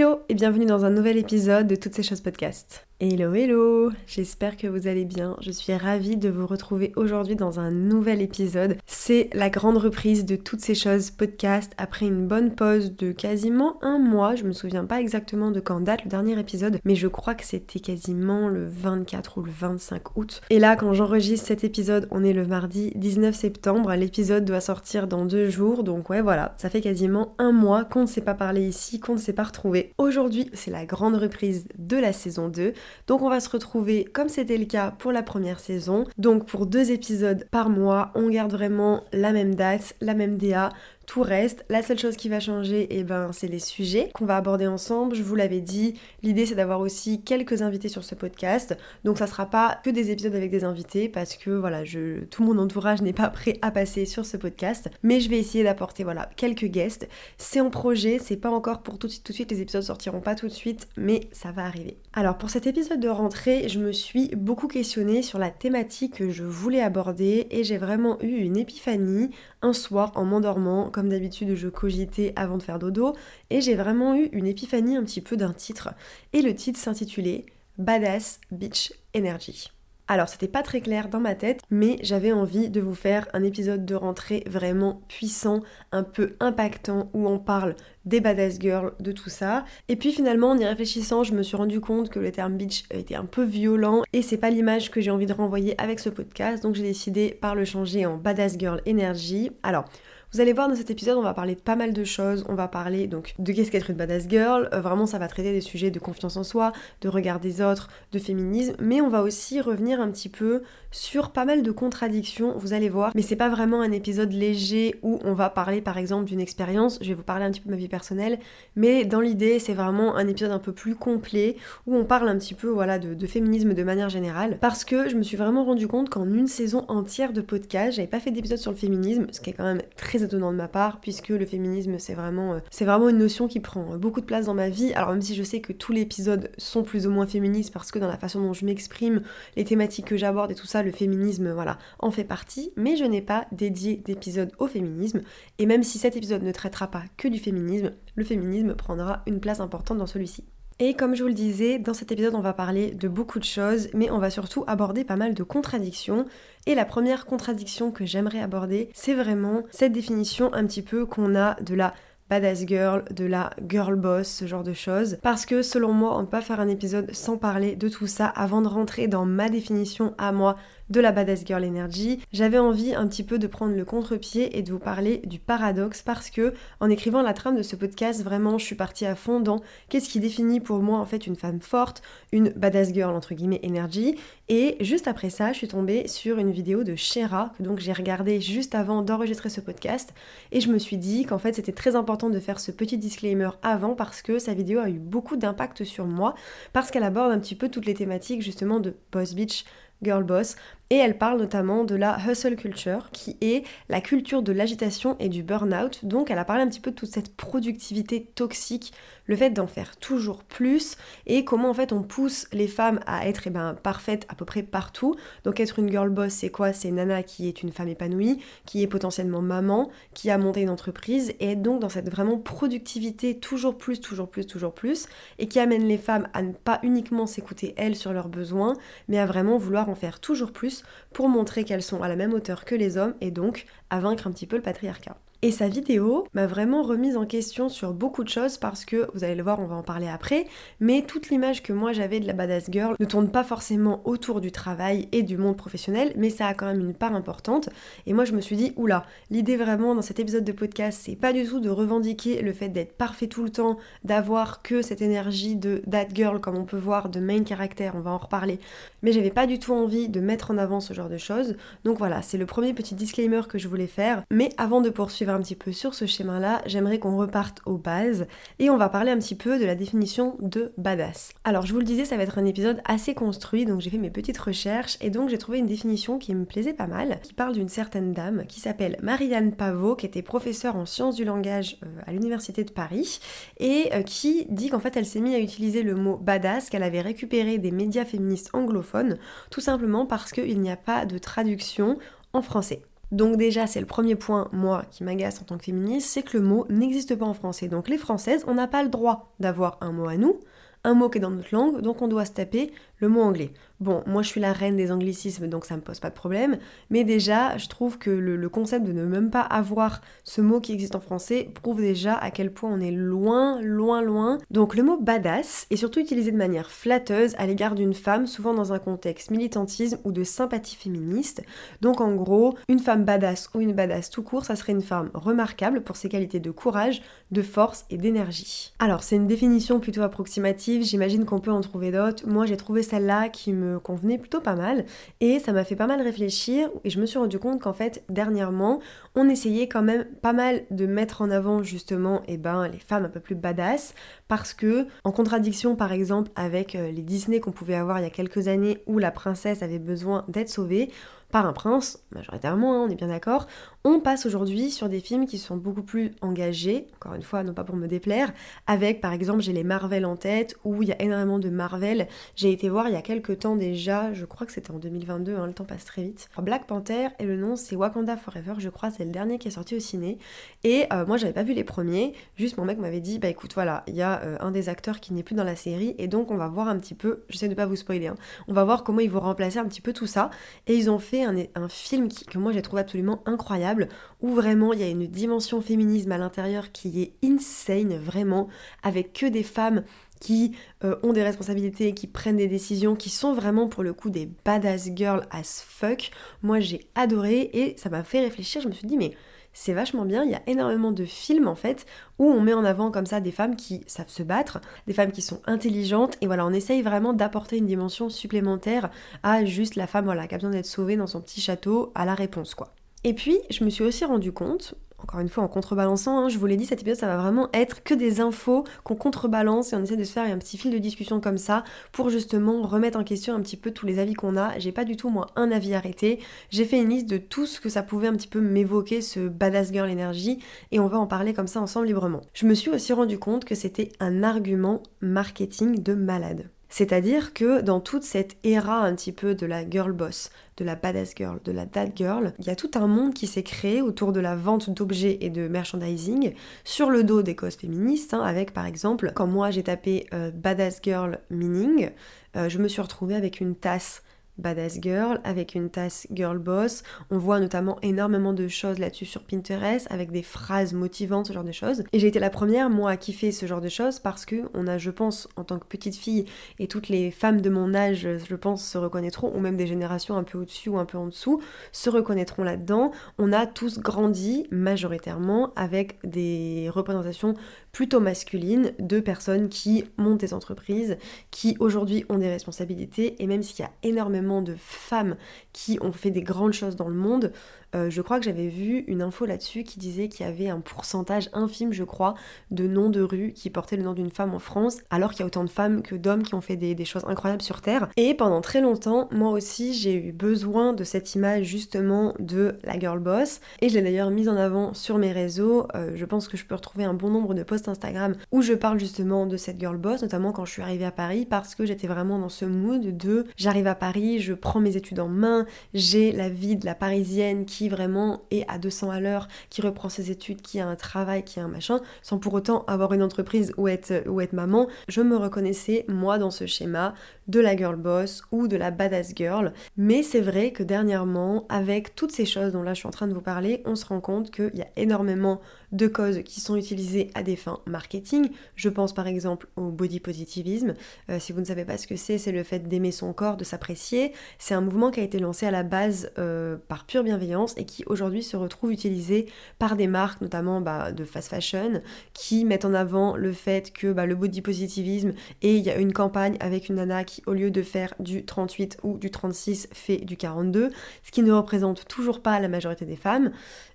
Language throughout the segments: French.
Hello et bienvenue dans un nouvel épisode de Toutes ces choses podcast. Hello hello, j'espère que vous allez bien. Je suis ravie de vous retrouver aujourd'hui dans un nouvel épisode. C'est la grande reprise de Toutes ces choses podcast après une bonne pause de quasiment un mois. Je me souviens pas exactement de quand date le dernier épisode, mais je crois que c'était quasiment le 24 ou le 25 août. Et là, quand j'enregistre cet épisode, on est le mardi 19 septembre. L'épisode doit sortir dans deux jours, donc ouais voilà, ça fait quasiment un mois qu'on ne s'est pas parlé ici, qu'on ne s'est pas retrouvé. Aujourd'hui, c'est la grande reprise de la saison 2. Donc on va se retrouver comme c'était le cas pour la première saison. Donc pour deux épisodes par mois, on garde vraiment la même date, la même DA, tout reste. La seule chose qui va changer, eh ben, c'est les sujets qu'on va aborder ensemble. Je vous l'avais dit, l'idée c'est d'avoir aussi quelques invités sur ce podcast. Donc ça sera pas que des épisodes avec des invités parce que voilà, tout mon entourage n'est pas prêt à passer sur ce podcast. Mais je vais essayer d'apporter voilà quelques guests. C'est en projet, c'est pas encore pour tout de suite. Les épisodes sortiront pas tout de suite, mais ça va arriver. Alors pour cet épisode de rentrée, je me suis beaucoup questionnée sur la thématique que je voulais aborder et j'ai vraiment eu une épiphanie un soir en m'endormant. Comme d'habitude, je cogitais avant de faire dodo et j'ai vraiment eu une épiphanie un petit peu d'un titre. Et le titre s'intitulait Badass Beach Energy. Alors, c'était pas très clair dans ma tête, mais j'avais envie de vous faire un épisode de rentrée vraiment puissant, un peu impactant, où on parle des badass girls, de tout ça. Et puis finalement, en y réfléchissant, je me suis rendu compte que le terme bitch était un peu violent et c'est pas l'image que j'ai envie de renvoyer avec ce podcast, donc j'ai décidé par le changer en badass girl energy. Alors, vous allez voir dans cet épisode, on va parler de pas mal de choses. On va parler donc de qu'est-ce qu'être une badass girl. Euh, vraiment, ça va traiter des sujets de confiance en soi, de regard des autres, de féminisme. Mais on va aussi revenir un petit peu sur pas mal de contradictions. Vous allez voir. Mais c'est pas vraiment un épisode léger où on va parler par exemple d'une expérience. Je vais vous parler un petit peu de ma vie personnelle. Mais dans l'idée, c'est vraiment un épisode un peu plus complet où on parle un petit peu voilà de, de féminisme de manière générale. Parce que je me suis vraiment rendu compte qu'en une saison entière de podcast, j'avais pas fait d'épisode sur le féminisme, ce qui est quand même très étonnant de ma part puisque le féminisme c'est vraiment euh, c'est vraiment une notion qui prend beaucoup de place dans ma vie. Alors même si je sais que tous les épisodes sont plus ou moins féministes parce que dans la façon dont je m'exprime les thématiques que j'aborde et tout ça le féminisme voilà en fait partie. Mais je n'ai pas dédié d'épisode au féminisme. Et même si cet épisode ne traitera pas que du féminisme le féminisme prendra une place importante dans celui-ci et comme je vous le disais, dans cet épisode, on va parler de beaucoup de choses, mais on va surtout aborder pas mal de contradictions. Et la première contradiction que j'aimerais aborder, c'est vraiment cette définition un petit peu qu'on a de la badass girl, de la girl boss, ce genre de choses. Parce que selon moi, on ne peut pas faire un épisode sans parler de tout ça avant de rentrer dans ma définition à moi de la Badass Girl Energy, j'avais envie un petit peu de prendre le contre-pied et de vous parler du paradoxe parce que en écrivant la trame de ce podcast, vraiment je suis partie à fond dans qu'est-ce qui définit pour moi en fait une femme forte, une Badass Girl entre guillemets Energy. Et juste après ça, je suis tombée sur une vidéo de Shera que donc j'ai regardé juste avant d'enregistrer ce podcast. Et je me suis dit qu'en fait c'était très important de faire ce petit disclaimer avant parce que sa vidéo a eu beaucoup d'impact sur moi parce qu'elle aborde un petit peu toutes les thématiques justement de Boss Beach, Girl Boss, et elle parle notamment de la hustle culture, qui est la culture de l'agitation et du burn-out. Donc elle a parlé un petit peu de toute cette productivité toxique, le fait d'en faire toujours plus, et comment en fait on pousse les femmes à être eh ben, parfaites à peu près partout. Donc être une girl boss, c'est quoi? C'est Nana qui est une femme épanouie, qui est potentiellement maman, qui a monté une entreprise, et être donc dans cette vraiment productivité toujours plus, toujours plus, toujours plus, et qui amène les femmes à ne pas uniquement s'écouter elles sur leurs besoins, mais à vraiment vouloir en faire toujours plus pour montrer qu'elles sont à la même hauteur que les hommes et donc à vaincre un petit peu le patriarcat. Et sa vidéo m'a vraiment remise en question sur beaucoup de choses parce que, vous allez le voir, on va en parler après, mais toute l'image que moi j'avais de la badass girl ne tourne pas forcément autour du travail et du monde professionnel, mais ça a quand même une part importante. Et moi je me suis dit, oula, l'idée vraiment dans cet épisode de podcast, c'est pas du tout de revendiquer le fait d'être parfait tout le temps, d'avoir que cette énergie de that girl comme on peut voir, de main caractère, on va en reparler, mais j'avais pas du tout envie de mettre en avant ce genre de choses. Donc voilà, c'est le premier petit disclaimer que je voulais faire, mais avant de poursuivre suivre un petit peu sur ce schéma-là, j'aimerais qu'on reparte aux bases et on va parler un petit peu de la définition de badass. Alors je vous le disais, ça va être un épisode assez construit, donc j'ai fait mes petites recherches et donc j'ai trouvé une définition qui me plaisait pas mal, qui parle d'une certaine dame qui s'appelle Marianne Pavot, qui était professeure en sciences du langage euh, à l'université de Paris et euh, qui dit qu'en fait elle s'est mise à utiliser le mot badass qu'elle avait récupéré des médias féministes anglophones, tout simplement parce qu'il n'y a pas de traduction en français. Donc déjà, c'est le premier point, moi, qui m'agace en tant que féministe, c'est que le mot n'existe pas en français. Donc les Françaises, on n'a pas le droit d'avoir un mot à nous, un mot qui est dans notre langue, donc on doit se taper le mot anglais. Bon, moi je suis la reine des anglicismes, donc ça me pose pas de problème, mais déjà, je trouve que le, concept de ne même pas avoir ce mot qui existe en français prouve déjà à quel point on est loin, loin, loin. Donc le mot badass est surtout utilisé de manière flatteuse à l'égard d'une femme, souvent dans un contexte militantisme ou de sympathie féministe. Donc en gros, une femme badass ou une badass tout court, ça serait une femme remarquable pour ses qualités de courage, de force et d'énergie. Alors c'est une définition plutôt approximative, j'imagine qu'on peut en trouver d'autres. Moi j'ai trouvé celle-là qui me convenait plutôt pas mal et ça m'a fait pas mal réfléchir et je me suis rendu compte qu'en fait dernièrement on essayait quand même pas mal de mettre en avant justement et eh ben, les femmes un peu plus badass parce que en contradiction par exemple avec euh, les Disney qu'on pouvait avoir il y a quelques années où la princesse avait besoin d'être sauvée, par un prince, majoritairement, hein, on est bien d'accord, on passe aujourd'hui sur des films qui sont beaucoup plus engagés, encore une fois, non pas pour me déplaire, avec par exemple, j'ai les Marvel en tête, où il y a énormément de Marvel. J'ai été voir il y a quelques temps déjà, je crois que c'était en 2022, hein, le temps passe très vite. Black Panther, et le nom c'est Wakanda Forever, je crois, c'est le dernier qui est sorti au ciné. Et euh, moi, j'avais pas vu les premiers, juste mon mec m'avait dit, bah écoute, voilà, il y a euh, un des acteurs qui n'est plus dans la série, et donc on va voir un petit peu, j'essaie de pas vous spoiler, hein, on va voir comment ils vont remplacer un petit peu tout ça. Et ils ont fait un, film que moi j'ai trouvé absolument incroyable, où vraiment il y a une dimension féminisme à l'intérieur qui est insane, vraiment, avec que des femmes qui euh, ont des responsabilités, qui prennent des décisions, qui sont vraiment pour le coup des badass girls as fuck. Moi j'ai adoré et ça m'a fait réfléchir, je me suis dit mais c'est vachement bien, il y a énormément de films en fait où on met en avant comme ça des femmes qui savent se battre, des femmes qui sont intelligentes et voilà, on essaye vraiment d'apporter une dimension supplémentaire à juste la femme voilà, qui a besoin d'être sauvée dans son petit château à la réponse quoi. Et puis, je me suis aussi rendu compte, encore une fois en contrebalançant, hein, je vous l'ai dit, cet épisode ça va vraiment être que des infos qu'on contrebalance et on essaie de se faire un petit fil de discussion comme ça pour justement remettre en question un petit peu tous les avis qu'on a. J'ai pas du tout moi un avis arrêté, j'ai fait une liste de tout ce que ça pouvait un petit peu m'évoquer ce badass girl énergie et on va en parler comme ça ensemble librement. Je me suis aussi rendu compte que c'était un argument marketing de malade. C'est-à-dire que dans toute cette ère un petit peu de la girl boss, de la badass girl, de la dad girl, il y a tout un monde qui s'est créé autour de la vente d'objets et de merchandising sur le dos des causes féministes, hein, avec par exemple, quand moi j'ai tapé euh, badass girl meaning, euh, je me suis retrouvée avec une tasse Badass Girl avec une tasse Girl Boss. On voit notamment énormément de choses là-dessus sur Pinterest avec des phrases motivantes, ce genre de choses. Et j'ai été la première, moi, à kiffer ce genre de choses parce que on a, je pense, en tant que petite fille, et toutes les femmes de mon âge, je pense, se reconnaîtront, ou même des générations un peu au-dessus ou un peu en dessous, se reconnaîtront là-dedans. On a tous grandi majoritairement avec des représentations plutôt masculines de personnes qui montent des entreprises, qui aujourd'hui ont des responsabilités, et même s'il y a énormément de femmes qui ont fait des grandes choses dans le monde, euh, je crois que j'avais vu une info là-dessus qui disait qu'il y avait un pourcentage infime, je crois, de noms de rue qui portaient le nom d'une femme en France, alors qu'il y a autant de femmes que d'hommes qui ont fait des, choses incroyables sur Terre. Et pendant très longtemps, moi aussi, j'ai eu besoin de cette image justement de la girl boss, et je l'ai d'ailleurs mise en avant sur mes réseaux. Euh, je pense que je peux retrouver un bon nombre de posts Instagram où je parle justement de cette girl boss, notamment quand je suis arrivée à Paris, parce que j'étais vraiment dans ce mood de j'arrive à Paris, je prends mes études en main, j'ai la vie de la parisienne qui vraiment est à 200 à l'heure, qui reprend ses études, qui a un travail, qui a un machin, sans pour autant avoir une entreprise ou être, ou être maman, je me reconnaissais moi dans ce schéma de la girl boss ou de la badass girl. Mais c'est vrai que dernièrement, avec toutes ces choses dont là je suis en train de vous parler, on se rend compte qu'il y a énormément de causes qui sont utilisées à des fins marketing. Je pense par exemple au body positivisme. Euh, si vous ne savez pas ce que c'est, c'est le fait d'aimer son corps, de s'apprécier. C'est un mouvement qui a été lancé à la base euh, par pure bienveillance et qui aujourd'hui se retrouve utilisé par des marques, notamment bah, de fast fashion, qui mettent en avant le fait que bah, le body positivisme et il y a une campagne avec une nana qui au lieu de faire du 38 ou du 36 fait du 42, ce qui ne représente toujours pas la majorité des femmes.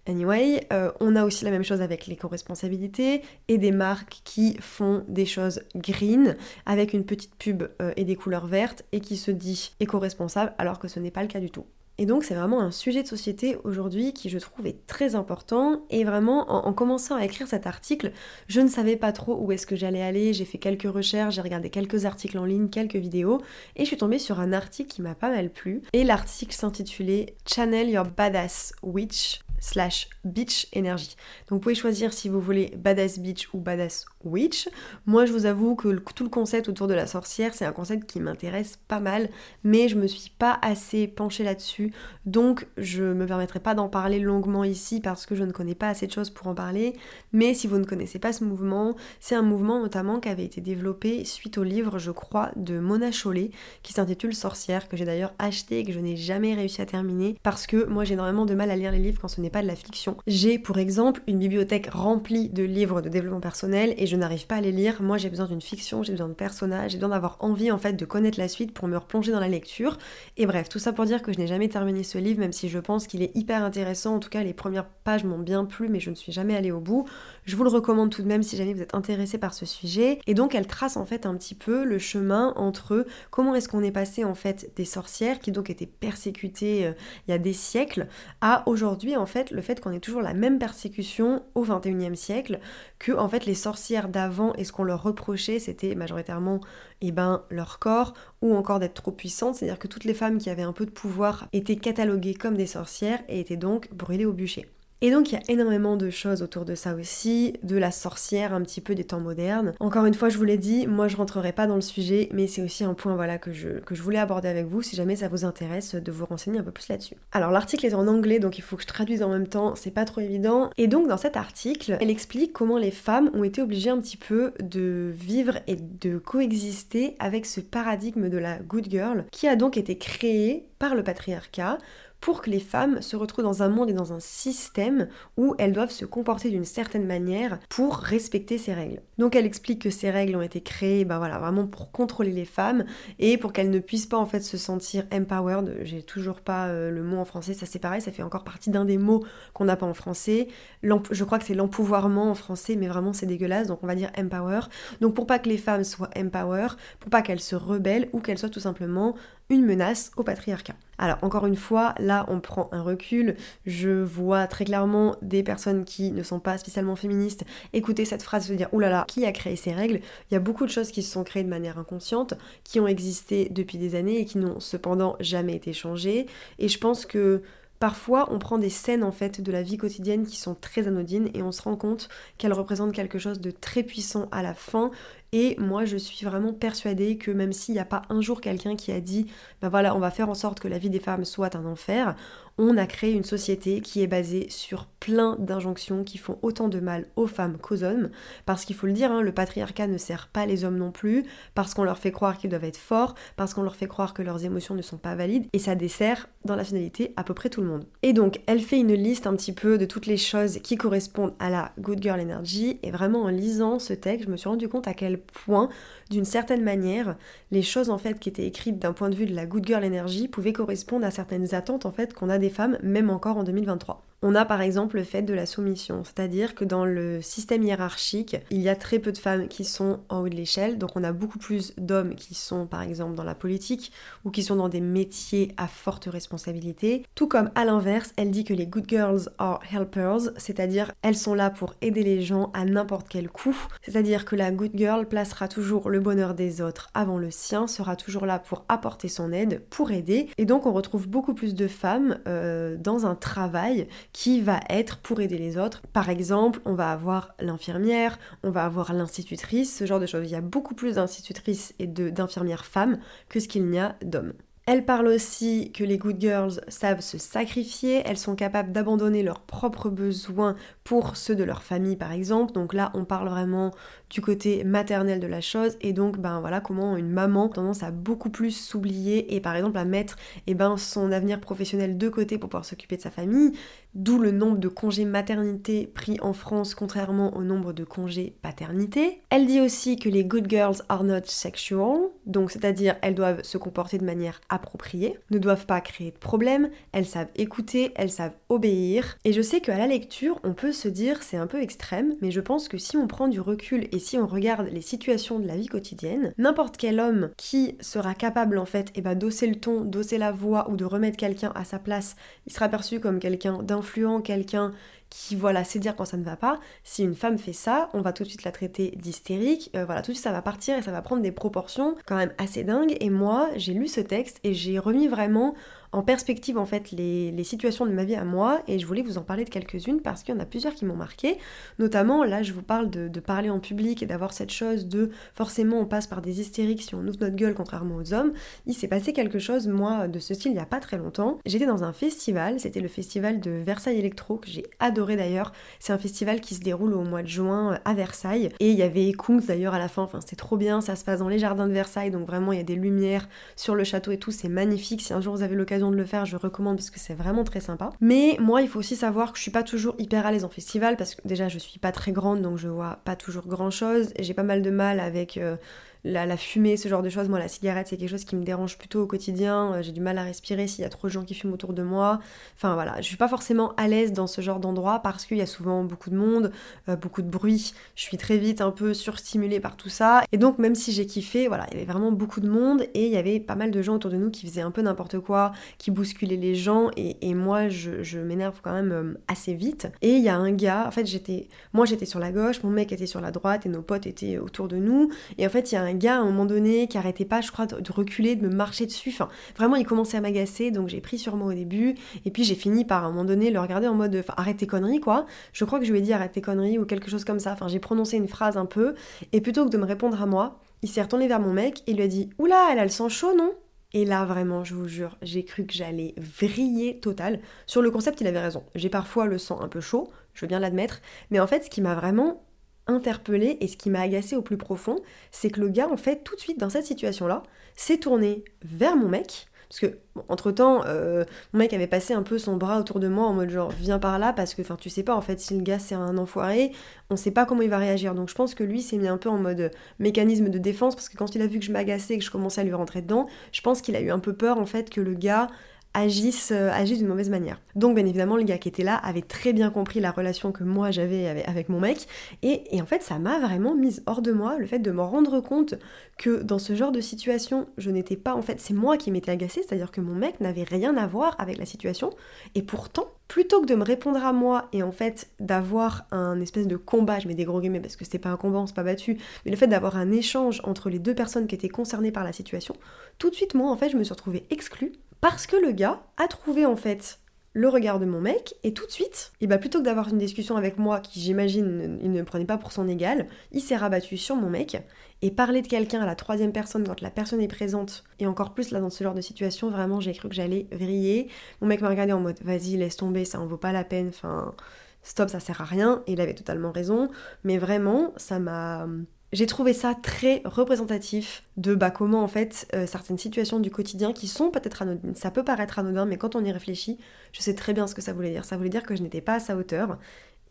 Anyway, euh, on a aussi la même chose avec l'éco-responsabilité et des marques qui font des choses green avec une petite pub euh, et des couleurs vertes et qui se dit éco-responsable alors que ce n'est pas le cas du tout. Et donc c'est vraiment un sujet de société aujourd'hui qui je trouve est très important. Et vraiment en, commençant à écrire cet article, je ne savais pas trop où est-ce que j'allais aller. J'ai fait quelques recherches, j'ai regardé quelques articles en ligne, quelques vidéos, et je suis tombée sur un article qui m'a pas mal plu. Et l'article s'intitulait Channel Your Badass Witch slash beach energy. Donc vous pouvez choisir si vous voulez badass beach ou badass witch. Moi je vous avoue que tout le concept autour de la sorcière c'est un concept qui m'intéresse pas mal mais je me suis pas assez penchée là-dessus donc je me permettrai pas d'en parler longuement ici parce que je ne connais pas assez de choses pour en parler mais si vous ne connaissez pas ce mouvement c'est un mouvement notamment qui avait été développé suite au livre je crois de Mona Chollet qui s'intitule Sorcière que j'ai d'ailleurs acheté et que je n'ai jamais réussi à terminer parce que moi j'ai énormément de mal à lire les livres quand ce n'est pas de la fiction. J'ai pour exemple une bibliothèque remplie de livres de développement personnel et je n'arrive pas à les lire. Moi j'ai besoin d'une fiction, j'ai besoin de personnages, j'ai besoin d'avoir envie en fait de connaître la suite pour me replonger dans la lecture. Et bref, tout ça pour dire que je n'ai jamais terminé ce livre, même si je pense qu'il est hyper intéressant. En tout cas, les premières pages m'ont bien plu, mais je ne suis jamais allée au bout. Je vous le recommande tout de même si jamais vous êtes intéressé par ce sujet. Et donc elle trace en fait un petit peu le chemin entre comment est-ce qu'on est passé en fait des sorcières qui donc étaient persécutées euh, il y a des siècles à aujourd'hui en fait le fait qu'on ait toujours la même persécution au 21e siècle, que en fait les sorcières d'avant et ce qu'on leur reprochait c'était majoritairement eh ben, leur corps ou encore d'être trop puissantes, c'est-à-dire que toutes les femmes qui avaient un peu de pouvoir étaient cataloguées comme des sorcières et étaient donc brûlées au bûcher. Et donc il y a énormément de choses autour de ça aussi, de la sorcière un petit peu des temps modernes. Encore une fois, je vous l'ai dit, moi je rentrerai pas dans le sujet, mais c'est aussi un point voilà que je, que je voulais aborder avec vous si jamais ça vous intéresse de vous renseigner un peu plus là-dessus. Alors l'article est en anglais, donc il faut que je traduise en même temps, c'est pas trop évident. Et donc dans cet article, elle explique comment les femmes ont été obligées un petit peu de vivre et de coexister avec ce paradigme de la good girl qui a donc été créé par le patriarcat pour que les femmes se retrouvent dans un monde et dans un système où elles doivent se comporter d'une certaine manière pour respecter ces règles. Donc elle explique que ces règles ont été créées bah voilà, vraiment pour contrôler les femmes et pour qu'elles ne puissent pas en fait se sentir empowered. J'ai toujours pas euh, le mot en français, ça c'est pareil, ça fait encore partie d'un des mots qu'on n'a pas en français. Je crois que c'est l'empouvoirment en français, mais vraiment c'est dégueulasse, donc on va dire empower. Donc pour pas que les femmes soient empower, pour pas qu'elles se rebellent ou qu'elles soient tout simplement une menace au patriarcat. Alors encore une fois, là on prend un recul, je vois très clairement des personnes qui ne sont pas spécialement féministes écouter cette phrase se dire oh là là, qui a créé ces règles? Il y a beaucoup de choses qui se sont créées de manière inconsciente, qui ont existé depuis des années et qui n'ont cependant jamais été changées. Et je pense que Parfois, on prend des scènes en fait de la vie quotidienne qui sont très anodines et on se rend compte qu'elles représentent quelque chose de très puissant à la fin et moi, je suis vraiment persuadée que même s'il n'y a pas un jour quelqu'un qui a dit, ben voilà, on va faire en sorte que la vie des femmes soit un enfer, on a créé une société qui est basée sur plein d'injonctions qui font autant de mal aux femmes qu'aux hommes. Parce qu'il faut le dire, hein, le patriarcat ne sert pas les hommes non plus, parce qu'on leur fait croire qu'ils doivent être forts, parce qu'on leur fait croire que leurs émotions ne sont pas valides, et ça dessert dans la finalité à peu près tout le monde. Et donc, elle fait une liste un petit peu de toutes les choses qui correspondent à la Good Girl Energy, et vraiment en lisant ce texte, je me suis rendu compte à quel point, d'une certaine manière, les choses en fait qui étaient écrites d'un point de vue de la good girl énergie pouvaient correspondre à certaines attentes en fait qu'on a des femmes, même encore en 2023. On a par exemple le fait de la soumission, c'est-à-dire que dans le système hiérarchique, il y a très peu de femmes qui sont en haut de l'échelle, donc on a beaucoup plus d'hommes qui sont par exemple dans la politique ou qui sont dans des métiers à forte responsabilité. Tout comme à l'inverse, elle dit que les good girls are helpers, c'est-à-dire elles sont là pour aider les gens à n'importe quel coup, c'est-à-dire que la good girl placera toujours le bonheur des autres avant le sien, sera toujours là pour apporter son aide, pour aider, et donc on retrouve beaucoup plus de femmes euh, dans un travail qui va être pour aider les autres. Par exemple, on va avoir l'infirmière, on va avoir l'institutrice, ce genre de choses. Il y a beaucoup plus d'institutrices et d'infirmières femmes que ce qu'il n'y a d'hommes. Elle parle aussi que les good girls savent se sacrifier, elles sont capables d'abandonner leurs propres besoins pour ceux de leur famille par exemple. Donc là, on parle vraiment du côté maternel de la chose et donc ben voilà comment une maman tendance à beaucoup plus s'oublier et par exemple à mettre eh ben, son avenir professionnel de côté pour pouvoir s'occuper de sa famille, d'où le nombre de congés maternité pris en France contrairement au nombre de congés paternité. Elle dit aussi que les good girls are not sexual, donc c'est-à-dire elles doivent se comporter de manière appropriée, ne doivent pas créer de problèmes, elles savent écouter, elles savent obéir. Et je sais qu'à la lecture, on peut se dire c'est un peu extrême, mais je pense que si on prend du recul et si on regarde les situations de la vie quotidienne, n'importe quel homme qui sera capable en fait eh ben, d'osser le ton, d'osser la voix ou de remettre quelqu'un à sa place, il sera perçu comme quelqu'un d'influent, quelqu'un qui voilà sait dire quand ça ne va pas. Si une femme fait ça, on va tout de suite la traiter d'hystérique. Euh, voilà, tout de suite ça va partir et ça va prendre des proportions quand même assez dingues. Et moi, j'ai lu ce texte et j'ai remis vraiment en perspective en fait les, situations de ma vie à moi et je voulais vous en parler de quelques-unes parce qu'il y en a plusieurs qui m'ont marqué. Notamment là je vous parle de, parler en public et d'avoir cette chose de forcément on passe par des hystériques si on ouvre notre gueule contrairement aux hommes. Il s'est passé quelque chose moi de ce style il n'y a pas très longtemps. J'étais dans un festival, c'était le festival de Versailles Electro que j'ai adoré d'ailleurs. C'est un festival qui se déroule au mois de juin à Versailles et il y avait Kungs d'ailleurs à la fin, enfin c'était trop bien, ça se passe dans les jardins de Versailles donc vraiment il y a des lumières sur le château et tout, c'est magnifique. Si un jour vous avez l'occasion de le faire, je recommande parce que c'est vraiment très sympa. Mais moi, il faut aussi savoir que je suis pas toujours hyper à l'aise en festival parce que déjà je suis pas très grande donc je vois pas toujours grand chose. J'ai pas mal de mal avec euh, la, fumée, ce genre de choses. Moi, la cigarette, c'est quelque chose qui me dérange plutôt au quotidien. Euh, j'ai du mal à respirer s'il y a trop de gens qui fument autour de moi. Enfin voilà, je suis pas forcément à l'aise dans ce genre d'endroit parce qu'il y a souvent beaucoup de monde, euh, beaucoup de bruit. Je suis très vite un peu surstimulée par tout ça. Et donc, même si j'ai kiffé, voilà, il y avait vraiment beaucoup de monde et il y avait pas mal de gens autour de nous qui faisaient un peu n'importe quoi, qui bousculaient les gens. Et, moi, je, m'énerve quand même euh, assez vite. Et il y a un gars, en fait, j'étais, moi j'étais sur la gauche, mon mec était sur la droite et nos potes étaient autour de nous. Et en fait, il y a un gars à un moment donné qui arrêtait pas, je crois, de, reculer, de me marcher dessus. Enfin, vraiment, il commençait à m'agacer, donc j'ai pris sur moi au début. Et puis j'ai fini par à un moment donné le regarder en mode, enfin, arrête tes conneries, quoi. Je crois que je lui ai dit arrête tes conneries ou quelque chose comme ça. Enfin, j'ai prononcé une phrase un peu. Et plutôt que de me répondre à moi, il s'est retourné vers mon mec et lui a dit Oula, elle a le sang chaud, non? Et là, vraiment, je vous jure, j'ai cru que j'allais vriller total. Sur le concept, il avait raison. J'ai parfois le sang un peu chaud, je veux bien l'admettre. Mais en fait, ce qui m'a vraiment interpellée et ce qui m'a agacé au plus profond, c'est que le gars, en fait, tout de suite dans cette situation-là, s'est tourné vers mon mec. Parce que, entre temps, euh, mon mec avait passé un peu son bras autour de moi en mode genre, viens par là, parce que, enfin, tu sais pas, en fait, si le gars c'est un enfoiré, on sait pas comment il va réagir. Donc, je pense que lui s'est mis un peu en mode mécanisme de défense, parce que quand il a vu que je m'agaçais et que je commençais à lui rentrer dedans, je pense qu'il a eu un peu peur, en fait, que le gars agissent, euh, agissent d'une mauvaise manière. Donc bien évidemment, le gars qui était là avait très bien compris la relation que moi j'avais avec, mon mec, et, en fait ça m'a vraiment mise hors de moi le fait de me rendre compte que dans ce genre de situation, je n'étais pas en fait, c'est moi qui m'étais agacée, c'est-à-dire que mon mec n'avait rien à voir avec la situation, et pourtant, plutôt que de me répondre à moi et en fait d'avoir un espèce de combat, je mets des gros guillemets parce que c'était pas un combat, on s'est pas battu, mais le fait d'avoir un échange entre les deux personnes qui étaient concernées par la situation, tout de suite moi en fait je me suis retrouvée exclue parce que le gars a trouvé en fait le regard de mon mec et tout de suite, et bah plutôt que d'avoir une discussion avec moi qui j'imagine il ne prenait pas pour son égal, il s'est rabattu sur mon mec et parler de quelqu'un à la troisième personne quand la personne est présente et encore plus là dans ce genre de situation, vraiment j'ai cru que j'allais vriller. Mon mec m'a regardé en mode vas-y laisse tomber, ça en vaut pas la peine, enfin stop ça sert à rien et il avait totalement raison, mais vraiment ça m'a j'ai trouvé ça très représentatif de bah, comment en fait euh, certaines situations du quotidien qui sont peut-être anodines, ça peut paraître anodin, mais quand on y réfléchit, je sais très bien ce que ça voulait dire. Ça voulait dire que je n'étais pas à sa hauteur.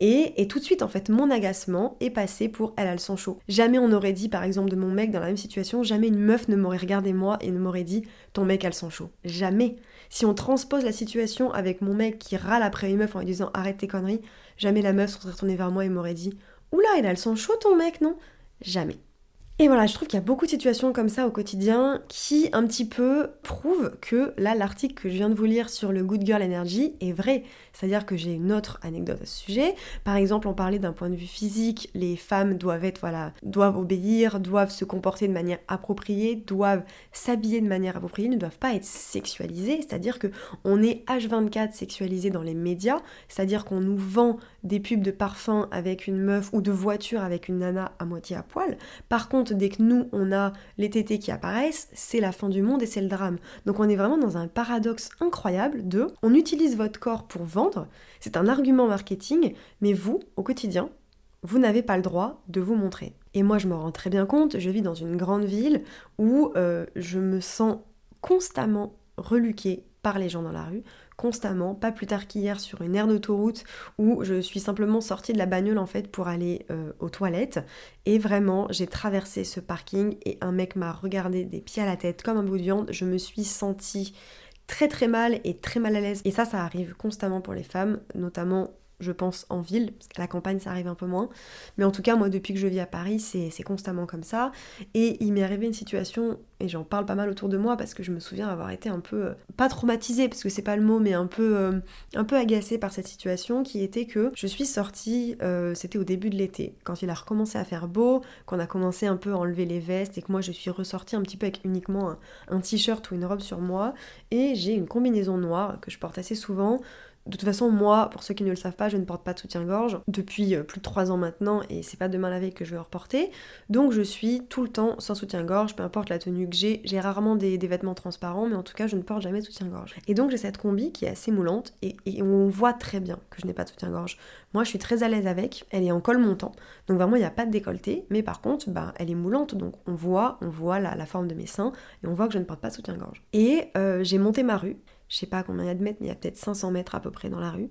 Et, tout de suite, en fait, mon agacement est passé pour elle a le sang chaud. Jamais on aurait dit, par exemple, de mon mec dans la même situation, jamais une meuf ne m'aurait regardé moi et ne m'aurait dit ton mec a le sang chaud. Jamais. Si on transpose la situation avec mon mec qui râle après une meuf en lui disant arrête tes conneries, jamais la meuf serait retournée vers moi et m'aurait dit oula, il a le sang chaud ton mec, non? Jamais. Et voilà, je trouve qu'il y a beaucoup de situations comme ça au quotidien qui un petit peu prouvent que là, l'article que je viens de vous lire sur le Good Girl Energy est vrai. C'est-à-dire que j'ai une autre anecdote à ce sujet. Par exemple, on parlait d'un point de vue physique, les femmes doivent être, voilà, doivent obéir, doivent se comporter de manière appropriée, doivent s'habiller de manière appropriée, ne doivent pas être sexualisées. C'est-à-dire que on est H24 sexualisé dans les médias, c'est-à-dire qu'on nous vend des pubs de parfum avec une meuf ou de voiture avec une nana à moitié à poil. Par contre, dès que nous, on a les tétés qui apparaissent, c'est la fin du monde et c'est le drame. Donc on est vraiment dans un paradoxe incroyable de on utilise votre corps pour vendre, c'est un argument marketing, mais vous, au quotidien, vous n'avez pas le droit de vous montrer. Et moi, je me rends très bien compte, je vis dans une grande ville où euh, je me sens constamment reluquée par les gens dans la rue, constamment, pas plus tard qu'hier sur une aire d'autoroute où je suis simplement sortie de la bagnole en fait pour aller euh, aux toilettes. Et vraiment j'ai traversé ce parking et un mec m'a regardé des pieds à la tête comme un bout de viande, je me suis sentie très très mal et très mal à l'aise. Et ça ça arrive constamment pour les femmes, notamment je pense, en ville, parce qu'à la campagne ça arrive un peu moins. Mais en tout cas, moi depuis que je vis à Paris, c'est constamment comme ça. Et il m'est arrivé une situation, et j'en parle pas mal autour de moi, parce que je me souviens avoir été un peu, euh, pas traumatisée, parce que c'est pas le mot, mais un peu, euh, un peu agacée par cette situation, qui était que je suis sortie, euh, c'était au début de l'été, quand il a recommencé à faire beau, qu'on a commencé un peu à enlever les vestes, et que moi je suis ressortie un petit peu avec uniquement un, un t-shirt ou une robe sur moi, et j'ai une combinaison noire que je porte assez souvent, de toute façon, moi, pour ceux qui ne le savent pas, je ne porte pas de soutien-gorge depuis euh, plus de 3 ans maintenant et c'est pas demain la veille que je vais reporter. Donc je suis tout le temps sans soutien-gorge, peu importe la tenue que j'ai. J'ai rarement des, vêtements transparents, mais en tout cas, je ne porte jamais de soutien-gorge. Et donc j'ai cette combi qui est assez moulante et, on voit très bien que je n'ai pas de soutien-gorge. Moi, je suis très à l'aise avec. Elle est en col montant, donc vraiment il n'y a pas de décolleté. Mais par contre, bah, elle est moulante, donc on voit, on voit la, forme de mes seins et on voit que je ne porte pas de soutien-gorge. Et euh, j'ai monté ma rue je sais pas combien il y a de mètres, mais il y a peut-être 500 mètres à peu près dans la rue.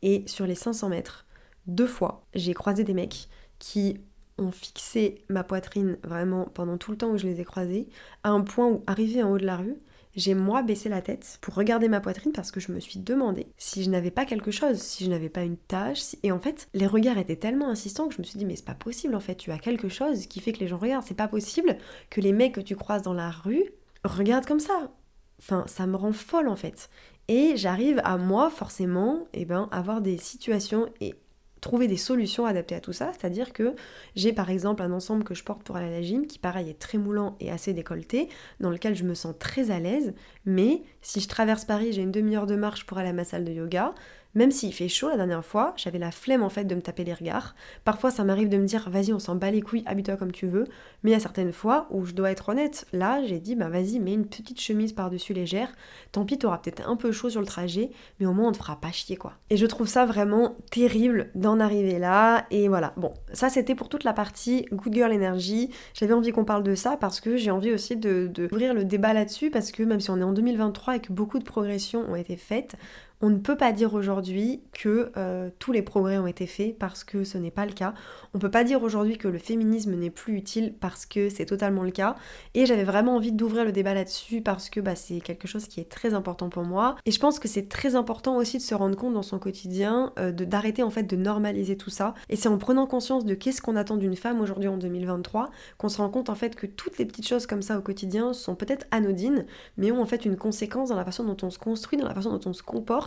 Et sur les 500 mètres, deux fois, j'ai croisé des mecs qui ont fixé ma poitrine vraiment pendant tout le temps où je les ai croisés, à un point où, arrivé en haut de la rue, j'ai moi baissé la tête pour regarder ma poitrine parce que je me suis demandé si je n'avais pas quelque chose, si je n'avais pas une tâche. Et en fait, les regards étaient tellement insistants que je me suis dit, mais c'est pas possible en fait, tu as quelque chose qui fait que les gens regardent. C'est pas possible que les mecs que tu croises dans la rue regardent comme ça. Enfin, ça me rend folle en fait. Et j'arrive à moi, forcément, et eh ben, avoir des situations et trouver des solutions adaptées à tout ça. C'est-à-dire que j'ai par exemple un ensemble que je porte pour aller à la gym qui, pareil, est très moulant et assez décolleté, dans lequel je me sens très à l'aise. Mais si je traverse Paris, j'ai une demi-heure de marche pour aller à ma salle de yoga, même s'il fait chaud la dernière fois, j'avais la flemme en fait de me taper les regards. Parfois ça m'arrive de me dire vas-y on s'en bat les couilles, habille-toi comme tu veux. Mais il y a certaines fois où je dois être honnête. Là j'ai dit bah vas-y mets une petite chemise par-dessus légère. Tant pis t'auras peut-être un peu chaud sur le trajet, mais au moins on te fera pas chier quoi. Et je trouve ça vraiment terrible d'en arriver là. Et voilà. Bon, ça c'était pour toute la partie Good Girl Energy. J'avais envie qu'on parle de ça parce que j'ai envie aussi de, de le débat là-dessus parce que même si on est en 2023 et que beaucoup de progressions ont été faites, on ne peut pas dire aujourd'hui que euh, tous les progrès ont été faits parce que ce n'est pas le cas. On ne peut pas dire aujourd'hui que le féminisme n'est plus utile parce que c'est totalement le cas. Et j'avais vraiment envie d'ouvrir le débat là-dessus parce que bah, c'est quelque chose qui est très important pour moi. Et je pense que c'est très important aussi de se rendre compte dans son quotidien, euh, d'arrêter en fait de normaliser tout ça. Et c'est en prenant conscience de qu'est-ce qu'on attend d'une femme aujourd'hui en 2023 qu'on se rend compte en fait que toutes les petites choses comme ça au quotidien sont peut-être anodines, mais ont en fait une conséquence dans la façon dont on se construit, dans la façon dont on se comporte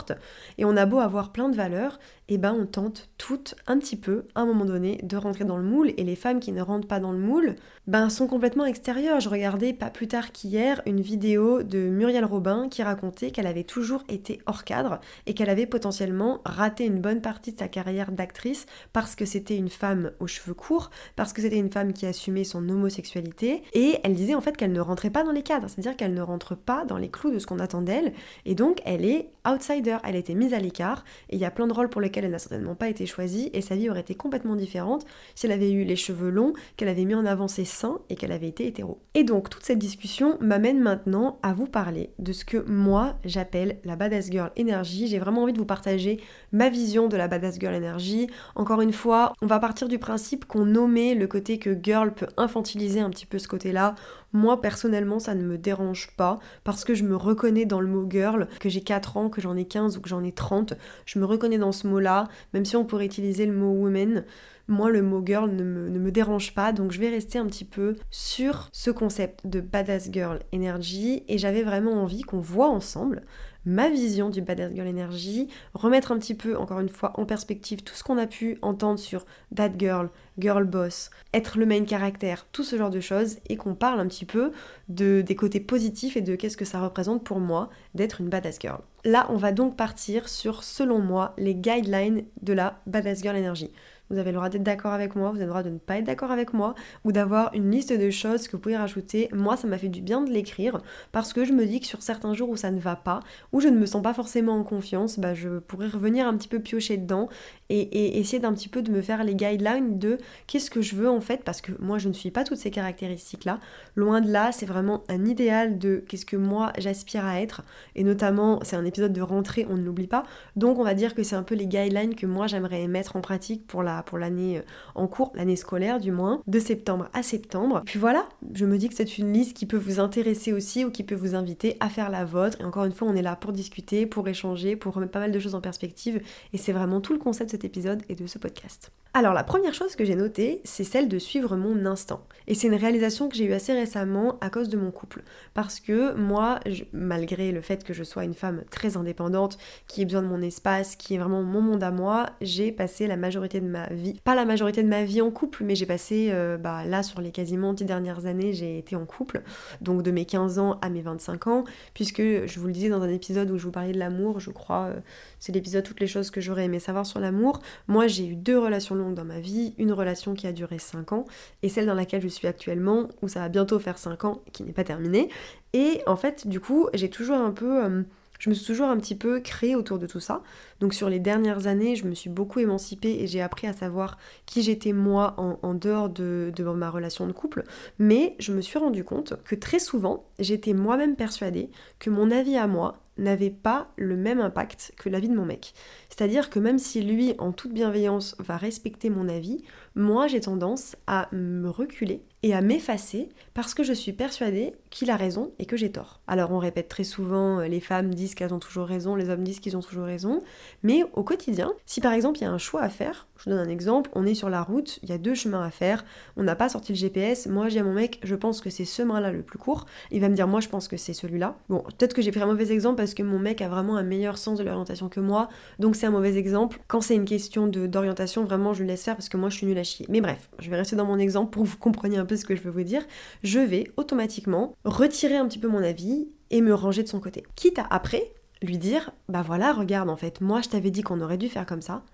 et on a beau avoir plein de valeurs, et eh ben on tente toutes un petit peu, à un moment donné, de rentrer dans le moule. Et les femmes qui ne rentrent pas dans le moule, ben sont complètement extérieures. Je regardais pas plus tard qu'hier une vidéo de Muriel Robin qui racontait qu'elle avait toujours été hors cadre et qu'elle avait potentiellement raté une bonne partie de sa carrière d'actrice parce que c'était une femme aux cheveux courts, parce que c'était une femme qui assumait son homosexualité. Et elle disait en fait qu'elle ne rentrait pas dans les cadres, c'est-à-dire qu'elle ne rentre pas dans les clous de ce qu'on attend d'elle. Et donc elle est outsider, elle a été mise à l'écart. Et il y a plein de rôles pour lesquels elle n'a certainement pas été choisie et sa vie aurait été complètement différente si elle avait eu les cheveux longs, qu'elle avait mis en avant ses seins et qu'elle avait été hétéro. Et donc toute cette discussion m'amène maintenant à vous parler de ce que moi j'appelle la badass girl énergie. J'ai vraiment envie de vous partager ma vision de la badass girl énergie. Encore une fois, on va partir du principe qu'on nommait le côté que girl peut infantiliser un petit peu ce côté-là. Moi personnellement ça ne me dérange pas parce que je me reconnais dans le mot girl, que j'ai 4 ans, que j'en ai 15 ou que j'en ai 30, je me reconnais dans ce mot-là, même si on pourrait utiliser le mot woman. Moi, le mot girl ne me, dérange pas, donc je vais rester un petit peu sur ce concept de badass girl energy et j'avais vraiment envie qu'on voit ensemble ma vision du Badass Girl Energy, remettre un petit peu, encore une fois, en perspective tout ce qu'on a pu entendre sur That Girl, Girl Boss, être le main caractère, tout ce genre de choses, et qu'on parle un petit peu de, des côtés positifs et de qu'est-ce que ça représente pour moi d'être une Badass Girl. Là, on va donc partir sur, selon moi, les guidelines de la Badass Girl Energy. Vous avez le droit d'être d'accord avec moi, vous avez le droit de ne pas être d'accord avec moi, ou d'avoir une liste de choses que vous pouvez rajouter. Moi, ça m'a fait du bien de l'écrire parce que je me dis que sur certains jours où ça ne va pas, où je ne me sens pas forcément en confiance, bah, je pourrais revenir un petit peu piocher dedans et, essayer d'un petit peu de me faire les guidelines de qu'est-ce que je veux en fait, parce que moi, je ne suis pas toutes ces caractéristiques-là. Loin de là, c'est vraiment un idéal de qu'est-ce que moi j'aspire à être, et notamment, c'est un épisode de rentrée, on ne l'oublie pas. Donc, on va dire que c'est un peu les guidelines que moi j'aimerais mettre en pratique pour la pour l'année euh, en cours, l'année scolaire du moins, de septembre à septembre. Puis voilà, je me dis que c'est une liste qui peut vous intéresser aussi ou qui peut vous inviter à faire la vôtre. Et encore une fois, on est là pour discuter, pour échanger, pour remettre pas mal de choses en perspective. Et c'est vraiment tout le concept de cet épisode et de ce podcast. Alors la première chose que j'ai notée, c'est celle de suivre mon instinct. Et c'est une réalisation que j'ai eue assez récemment à cause de mon couple. Parce que moi, malgré le fait que je sois une femme très indépendante, qui ait besoin de mon espace, qui est vraiment mon monde à moi, j'ai passé la majorité de ma vie, pas la majorité de ma vie en couple, mais j'ai passé, euh, bah, là sur les quasiment dix dernières années, j'ai été en couple, donc de mes 15 ans à mes 25 ans, puisque je vous le disais dans un épisode où je vous parlais de l'amour, je crois, euh, c'est l'épisode Toutes les choses que j'aurais aimé savoir sur l'amour, moi j'ai eu deux relations dans ma vie, une relation qui a duré 5 ans, et celle dans laquelle je suis actuellement, où ça va bientôt faire 5 ans, qui n'est pas terminée. Et en fait, du coup, j'ai toujours un peu... Euh, je me suis toujours un petit peu créée autour de tout ça. Donc sur les dernières années, je me suis beaucoup émancipée et j'ai appris à savoir qui j'étais moi en, dehors de, de, ma relation de couple. Mais je me suis rendu compte que très souvent, j'étais moi-même persuadée que mon avis à moi n'avait pas le même impact que l'avis de mon mec. C'est-à-dire que même si lui, en toute bienveillance, va respecter mon avis, moi j'ai tendance à me reculer et à m'effacer parce que je suis persuadée qu'il a raison et que j'ai tort. Alors on répète très souvent, euh, les femmes disent qu'elles ont toujours raison, les hommes disent qu'ils ont toujours raison, mais au quotidien, si par exemple il y a un choix à faire, je vous donne un exemple, on est sur la route, il y a deux chemins à faire, on n'a pas sorti le GPS, moi j'ai mon mec, je pense que c'est ce chemin-là le plus court, il va me dire moi je pense que c'est celui-là. Bon, peut-être que j'ai pris un mauvais exemple parce que mon mec a vraiment un meilleur sens de l'orientation que moi, donc c'est un mauvais exemple. Quand c'est une question d'orientation, vraiment je le laisse faire parce que moi je suis nulle à chier. Mais bref, je vais rester dans mon exemple pour que vous compreniez un peu ce que je veux vous dire. Je vais automatiquement retirer un petit peu mon avis et me ranger de son côté. Quitte à après lui dire bah voilà, regarde en fait, moi je t'avais dit qu'on aurait dû faire comme ça,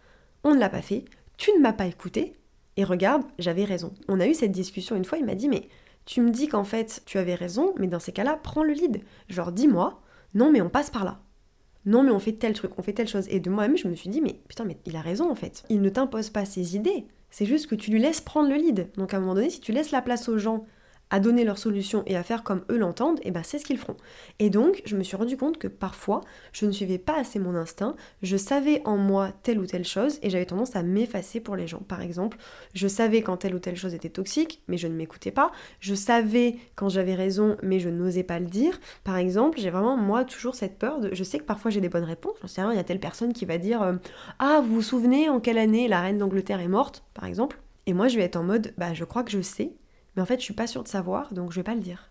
on ne l'a pas fait, tu ne m'as pas écouté, et regarde, j'avais raison. On a eu cette discussion une fois, il m'a dit mais tu me dis qu'en fait tu avais raison, mais dans ces cas-là, prends le lead. Genre dis-moi, non mais on passe par là. Non mais on fait tel truc, on fait telle chose. Et de moi-même, je me suis dit mais putain mais il a raison en fait. Il ne t'impose pas ses idées, c'est juste que tu lui laisses prendre le lead. Donc à un moment donné, si tu laisses la place aux gens à donner leur solution et à faire comme eux l'entendent, et ben c'est ce qu'ils feront. Et donc, je me suis rendu compte que parfois, je ne suivais pas assez mon instinct, je savais en moi telle ou telle chose et j'avais tendance à m'effacer pour les gens. Par exemple, je savais quand telle ou telle chose était toxique, mais je ne m'écoutais pas. Je savais quand j'avais raison, mais je n'osais pas le dire. Par exemple, j'ai vraiment moi toujours cette peur de je sais que parfois j'ai des bonnes réponses, j'en sais rien, il y a telle personne qui va dire euh, "Ah, vous vous souvenez en quelle année la reine d'Angleterre est morte?" par exemple. Et moi, je vais être en mode, bah, je crois que je sais, mais en fait je suis pas sûre de savoir, donc je vais pas le dire.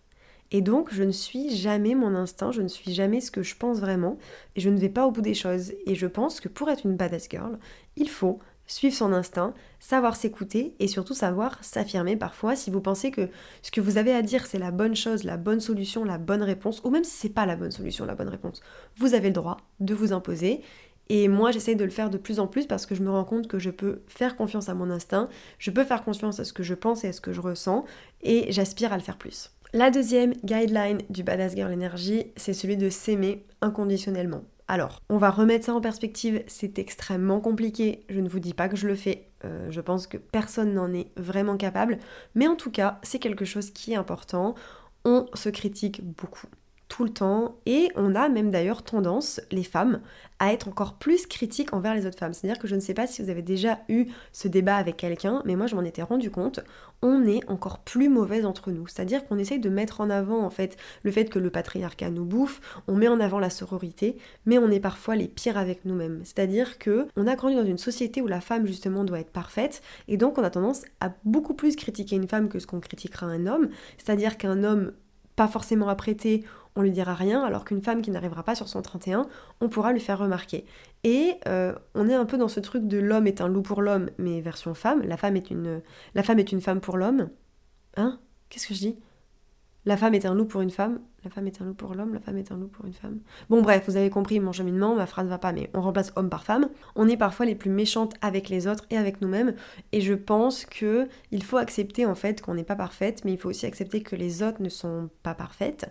Et donc je ne suis jamais mon instinct, je ne suis jamais ce que je pense vraiment, et je ne vais pas au bout des choses. Et je pense que pour être une badass girl, il faut suivre son instinct, savoir s'écouter et surtout savoir s'affirmer parfois si vous pensez que ce que vous avez à dire c'est la bonne chose, la bonne solution, la bonne réponse, ou même si c'est pas la bonne solution, la bonne réponse, vous avez le droit de vous imposer et moi, j'essaye de le faire de plus en plus parce que je me rends compte que je peux faire confiance à mon instinct, je peux faire confiance à ce que je pense et à ce que je ressens, et j'aspire à le faire plus. La deuxième guideline du Badass Girl Energy, c'est celui de s'aimer inconditionnellement. Alors, on va remettre ça en perspective, c'est extrêmement compliqué, je ne vous dis pas que je le fais, euh, je pense que personne n'en est vraiment capable, mais en tout cas, c'est quelque chose qui est important, on se critique beaucoup tout le temps et on a même d'ailleurs tendance, les femmes, à être encore plus critiques envers les autres femmes. C'est-à-dire que je ne sais pas si vous avez déjà eu ce débat avec quelqu'un, mais moi je m'en étais rendu compte, on est encore plus mauvaise entre nous. C'est-à-dire qu'on essaye de mettre en avant en fait le fait que le patriarcat nous bouffe, on met en avant la sororité, mais on est parfois les pires avec nous-mêmes. C'est-à-dire que on a grandi dans une société où la femme justement doit être parfaite et donc on a tendance à beaucoup plus critiquer une femme que ce qu'on critiquera un homme. C'est-à-dire qu'un homme pas forcément apprêté, on lui dira rien, alors qu'une femme qui n'arrivera pas sur son 31, on pourra lui faire remarquer. Et euh, on est un peu dans ce truc de l'homme est un loup pour l'homme, mais version femme, la femme est une, femme est une femme pour l'homme. Hein? Qu'est-ce que je dis? La femme est un loup pour une femme, la femme est un loup pour l'homme, la femme est un loup pour une femme. Bon bref, vous avez compris mon cheminement, ma phrase va pas, mais on remplace homme par femme. On est parfois les plus méchantes avec les autres et avec nous-mêmes, et je pense que il faut accepter en fait qu'on n'est pas parfaite, mais il faut aussi accepter que les autres ne sont pas parfaites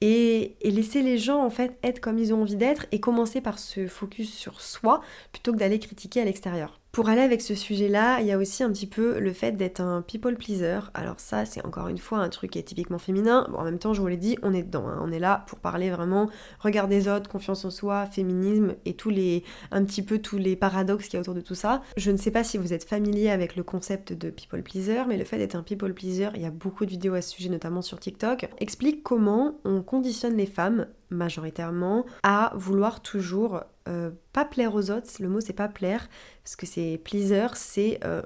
et, laisser les gens en fait être comme ils ont envie d'être et commencer par se focus sur soi plutôt que d'aller critiquer à l'extérieur. Pour aller avec ce sujet-là, il y a aussi un petit peu le fait d'être un people pleaser. Alors ça, c'est encore une fois un truc qui est typiquement féminin. Bon, en même temps, je vous l'ai dit, on est dedans. Hein. On est là pour parler vraiment regard des autres, confiance en soi, féminisme et tous les, un petit peu tous les paradoxes qu'il y a autour de tout ça. Je ne sais pas si vous êtes familier avec le concept de people pleaser, mais le fait d'être un people pleaser, il y a beaucoup de vidéos à ce sujet, notamment sur TikTok, explique comment on conditionne les femmes majoritairement à vouloir toujours euh, pas plaire aux autres, le mot c'est pas plaire, parce que c'est pleaser, c'est... Euh,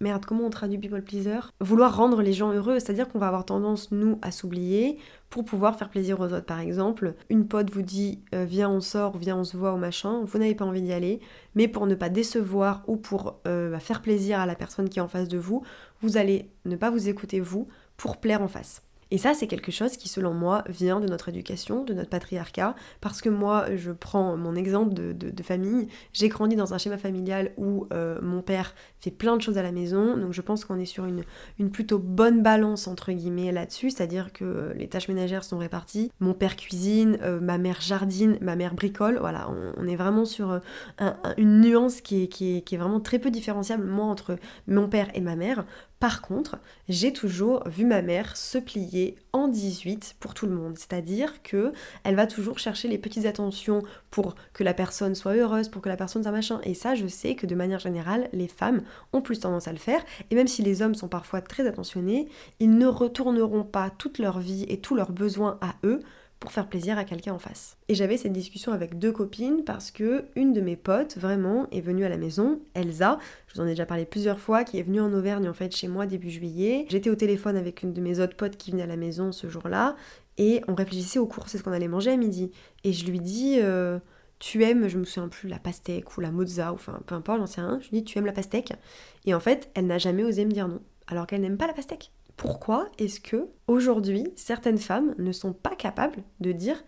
merde, comment on traduit people pleaser? Vouloir rendre les gens heureux, c'est-à-dire qu'on va avoir tendance, nous, à s'oublier pour pouvoir faire plaisir aux autres. Par exemple, une pote vous dit euh, viens on sort, viens on se voit au machin, vous n'avez pas envie d'y aller, mais pour ne pas décevoir ou pour bah, faire plaisir à la personne qui est en face de vous, vous allez ne pas vous écouter vous pour plaire en face. Et ça, c'est quelque chose qui, selon moi, vient de notre éducation, de notre patriarcat, parce que moi, je prends mon exemple de, famille, j'ai grandi dans un schéma familial où euh, mon père fait plein de choses à la maison, donc je pense qu'on est sur une, plutôt bonne balance, entre guillemets, là-dessus, c'est-à-dire que les tâches ménagères sont réparties, mon père cuisine, euh, ma mère jardine, ma mère bricole, voilà, on, est vraiment sur euh, une nuance qui est, qui, est, qui est vraiment très peu différenciable, moi, entre mon père et ma mère, par contre, j'ai toujours vu ma mère se plier en 18 pour tout le monde, c'est-à-dire que elle va toujours chercher les petites attentions pour que la personne soit heureuse, pour que la personne soit machin. Et ça, je sais que de manière générale, les femmes ont plus tendance à le faire. Et même si les hommes sont parfois très attentionnés, ils ne retourneront pas toute leur vie et tous leurs besoins à eux pour faire plaisir à quelqu'un en face. Et j'avais cette discussion avec deux copines parce que une de mes potes vraiment est venue à la maison, Elsa, je vous en ai déjà parlé plusieurs fois, qui est venue en Auvergne en fait chez moi début juillet. J'étais au téléphone avec une de mes autres potes qui venait à la maison ce jour-là et on réfléchissait aux courses, c'est ce qu'on allait manger à midi. Et je lui dis euh, tu aimes, je me souviens plus, la pastèque ou la mozza, ou enfin peu importe, j'en sais rien. Je lui dis tu aimes la pastèque? Et en fait, elle n'a jamais osé me dire non, alors qu'elle n'aime pas la pastèque pourquoi est-ce que aujourd'hui certaines femmes ne sont pas capables de dire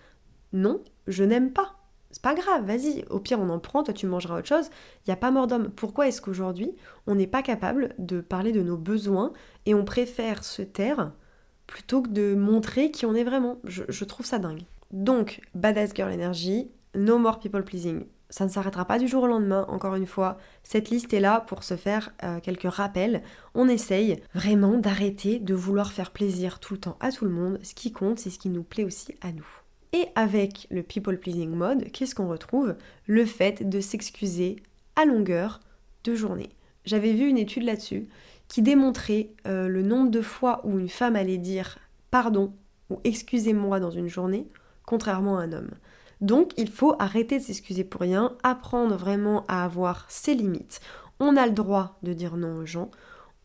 non, je n'aime pas c'est pas grave, vas-y, au pire on en prend, toi tu mangeras autre chose, il n'y a pas mort d'homme. Pourquoi est-ce qu'aujourd'hui on n'est pas capable de parler de nos besoins et on préfère se taire plutôt que de montrer qui on est vraiment? Je, je trouve ça dingue. Donc, Badass Girl Energy, no more people pleasing ça ne s'arrêtera pas du jour au lendemain, encore une fois. Cette liste est là pour se faire euh, quelques rappels. On essaye vraiment d'arrêter de vouloir faire plaisir tout le temps à tout le monde. Ce qui compte, c'est ce qui nous plaît aussi à nous. Et avec le people pleasing mode, qu'est-ce qu'on retrouve? Le fait de s'excuser à longueur de journée. J'avais vu une étude là-dessus qui démontrait euh, le nombre de fois où une femme allait dire pardon ou excusez-moi dans une journée, contrairement à un homme. Donc il faut arrêter de s'excuser pour rien, apprendre vraiment à avoir ses limites. On a le droit de dire non aux gens.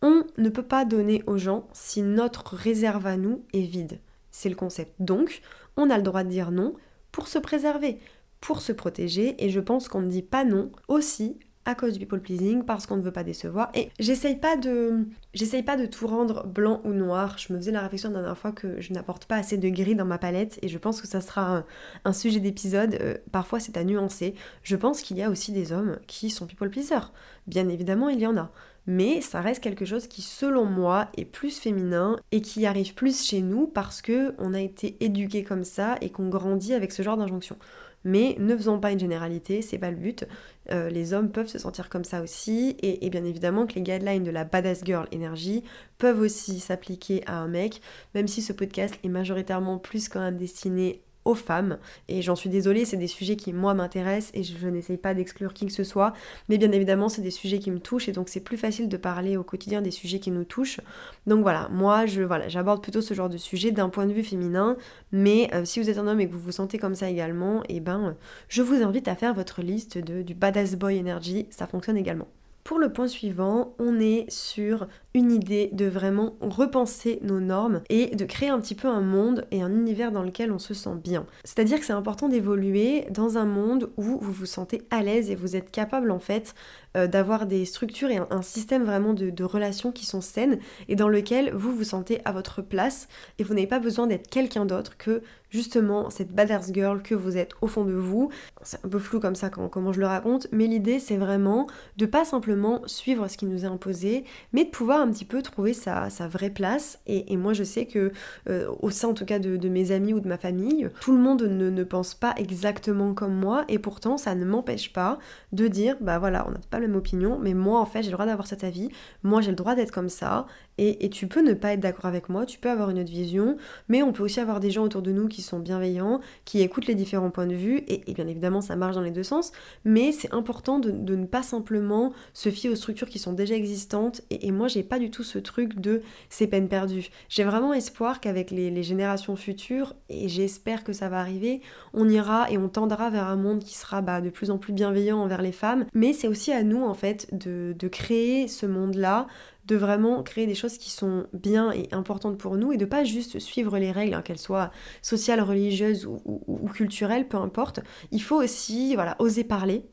On ne peut pas donner aux gens si notre réserve à nous est vide. C'est le concept. Donc, on a le droit de dire non pour se préserver, pour se protéger, et je pense qu'on ne dit pas non aussi à cause du people pleasing parce qu'on ne veut pas décevoir. Et j'essaye pas de j'essaye pas de tout rendre blanc ou noir. Je me faisais la réflexion la dernière fois que je n'apporte pas assez de gris dans ma palette et je pense que ça sera un, sujet d'épisode euh, parfois c'est à nuancer. Je pense qu'il y a aussi des hommes qui sont people pleasers. Bien évidemment il y en a. Mais ça reste quelque chose qui selon moi est plus féminin et qui arrive plus chez nous parce que on a été éduqué comme ça et qu'on grandit avec ce genre d'injonction mais ne faisons pas une généralité, c'est pas le but. Euh, les hommes peuvent se sentir comme ça aussi, et, bien évidemment que les guidelines de la Badass Girl Energy peuvent aussi s'appliquer à un mec, même si ce podcast est majoritairement plus quand même destiné aux femmes. Et j'en suis désolée, c'est des sujets qui moi m'intéressent et je, n'essaye pas d'exclure qui que ce soit. Mais bien évidemment, c'est des sujets qui me touchent et donc c'est plus facile de parler au quotidien des sujets qui nous touchent. Donc voilà, moi je voilà, j'aborde plutôt ce genre de sujet d'un point de vue féminin. Mais euh, si vous êtes un homme et que vous vous sentez comme ça également, et eh ben je vous invite à faire votre liste de, du Badass Boy Energy, ça fonctionne également. Pour le point suivant, on est sur une idée de vraiment repenser nos normes et de créer un petit peu un monde et un univers dans lequel on se sent bien. C'est-à-dire que c'est important d'évoluer dans un monde où vous vous sentez à l'aise et vous êtes capable en fait euh, d'avoir des structures et un, système vraiment de, de, relations qui sont saines et dans lequel vous vous sentez à votre place et vous n'avez pas besoin d'être quelqu'un d'autre que justement cette badass girl que vous êtes au fond de vous. C'est un peu flou comme ça quand, comment je le raconte, mais l'idée c'est vraiment de pas simplement suivre ce qui nous est imposé, mais de pouvoir un petit peu trouver sa, vraie place. Et, moi je sais que euh, au sein en tout cas de, mes amis ou de ma famille, tout le monde ne, ne pense pas exactement comme moi, et pourtant ça ne m'empêche pas de dire bah voilà, on n'a pas la même opinion, mais moi en fait j'ai le droit d'avoir cet avis, moi j'ai le droit d'être comme ça, et, tu peux ne pas être d'accord avec moi, tu peux avoir une autre vision, mais on peut aussi avoir des gens autour de nous qui sont bienveillants, qui écoutent les différents points de vue, et, bien évidemment ça marche dans les deux sens, mais c'est important de, ne pas simplement se fier aux structures qui sont déjà existantes, et, moi j'ai pas du tout ce truc de c'est peine perdue. J'ai vraiment espoir qu'avec les, générations futures, et j'espère que ça va arriver, on ira et on tendra vers un monde qui sera bah, de plus en plus bienveillant envers les femmes, mais c'est aussi à nous en fait de, de créer ce monde-là de vraiment créer des choses qui sont bien et importantes pour nous et de pas juste suivre les règles, hein, qu'elles soient sociales, religieuses ou, ou, culturelles, peu importe. Il faut aussi voilà, oser parler,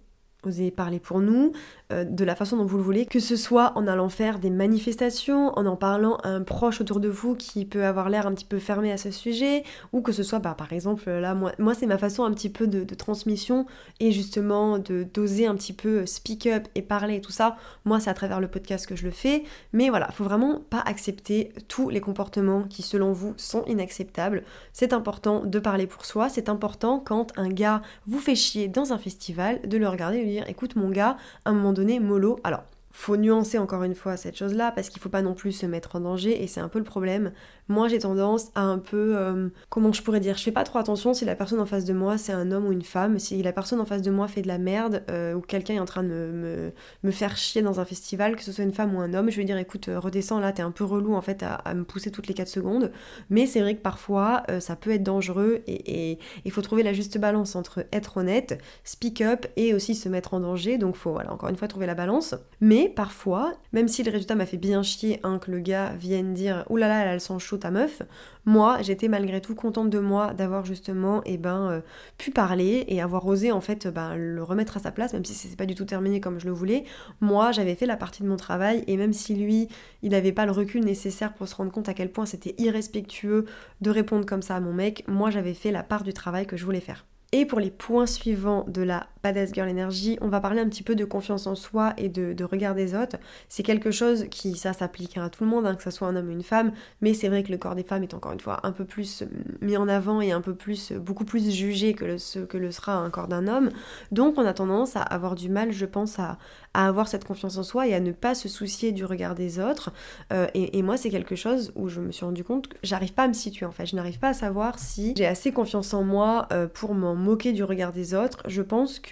oser parler pour nous, euh, de la façon dont vous le voulez, que ce soit en allant faire des manifestations, en en parlant à un proche autour de vous qui peut avoir l'air un petit peu fermé à ce sujet, ou que ce soit, bah, par exemple, là, moi, moi c'est ma façon un petit peu de, transmission et justement de d'oser un petit peu speak up et parler et tout ça. Moi, c'est à travers le podcast que je le fais, mais voilà, faut vraiment pas accepter tous les comportements qui, selon vous, sont inacceptables. C'est important de parler pour soi, c'est important quand un gars vous fait chier dans un festival, de le regarder de écoute mon gars, à un moment donné, mollo. Alors, faut nuancer encore une fois cette chose-là parce qu'il faut pas non plus se mettre en danger et c'est un peu le problème. Moi j'ai tendance à un peu, euh, comment je pourrais dire, je fais pas trop attention si la personne en face de moi c'est un homme ou une femme, si la personne en face de moi fait de la merde euh, ou quelqu'un est en train de me, me, faire chier dans un festival, que ce soit une femme ou un homme, je vais dire écoute euh, redescends là, t'es un peu relou en fait à, me pousser toutes les 4 secondes, mais c'est vrai que parfois ça peut être dangereux et il faut trouver la juste balance entre être honnête, speak up et aussi se mettre en danger, donc faut voilà encore une fois trouver la balance. Mais parfois, même si le résultat m'a fait bien chier, hein, que le gars vienne dire Ouh là là, elle a le sang chaud ta meuf, moi j'étais malgré tout contente de moi d'avoir justement eh ben, euh, pu parler et avoir osé en fait ben, le remettre à sa place, même si c'est pas du tout terminé comme je le voulais. Moi j'avais fait la partie de mon travail et même si lui il n'avait pas le recul nécessaire pour se rendre compte à quel point c'était irrespectueux de répondre comme ça à mon mec, moi j'avais fait la part du travail que je voulais faire. Et pour les points suivants de la Badass Girl Energy, on va parler un petit peu de confiance en soi et de, regard des autres. C'est quelque chose qui, ça s'applique à tout le monde, hein, que ce soit un homme ou une femme, mais c'est vrai que le corps des femmes est encore une fois un peu plus mis en avant et un peu plus, beaucoup plus jugé que, le, ce que le sera un corps d'un homme. Donc on a tendance à avoir du mal, je pense, à, avoir cette confiance en soi et à ne pas se soucier du regard des autres. Euh, et, moi, c'est quelque chose où je me suis rendu compte que j'arrive pas à me situer en fait. Je n'arrive pas à savoir si j'ai assez confiance en moi euh, pour m'en moquer du regard des autres. Je pense que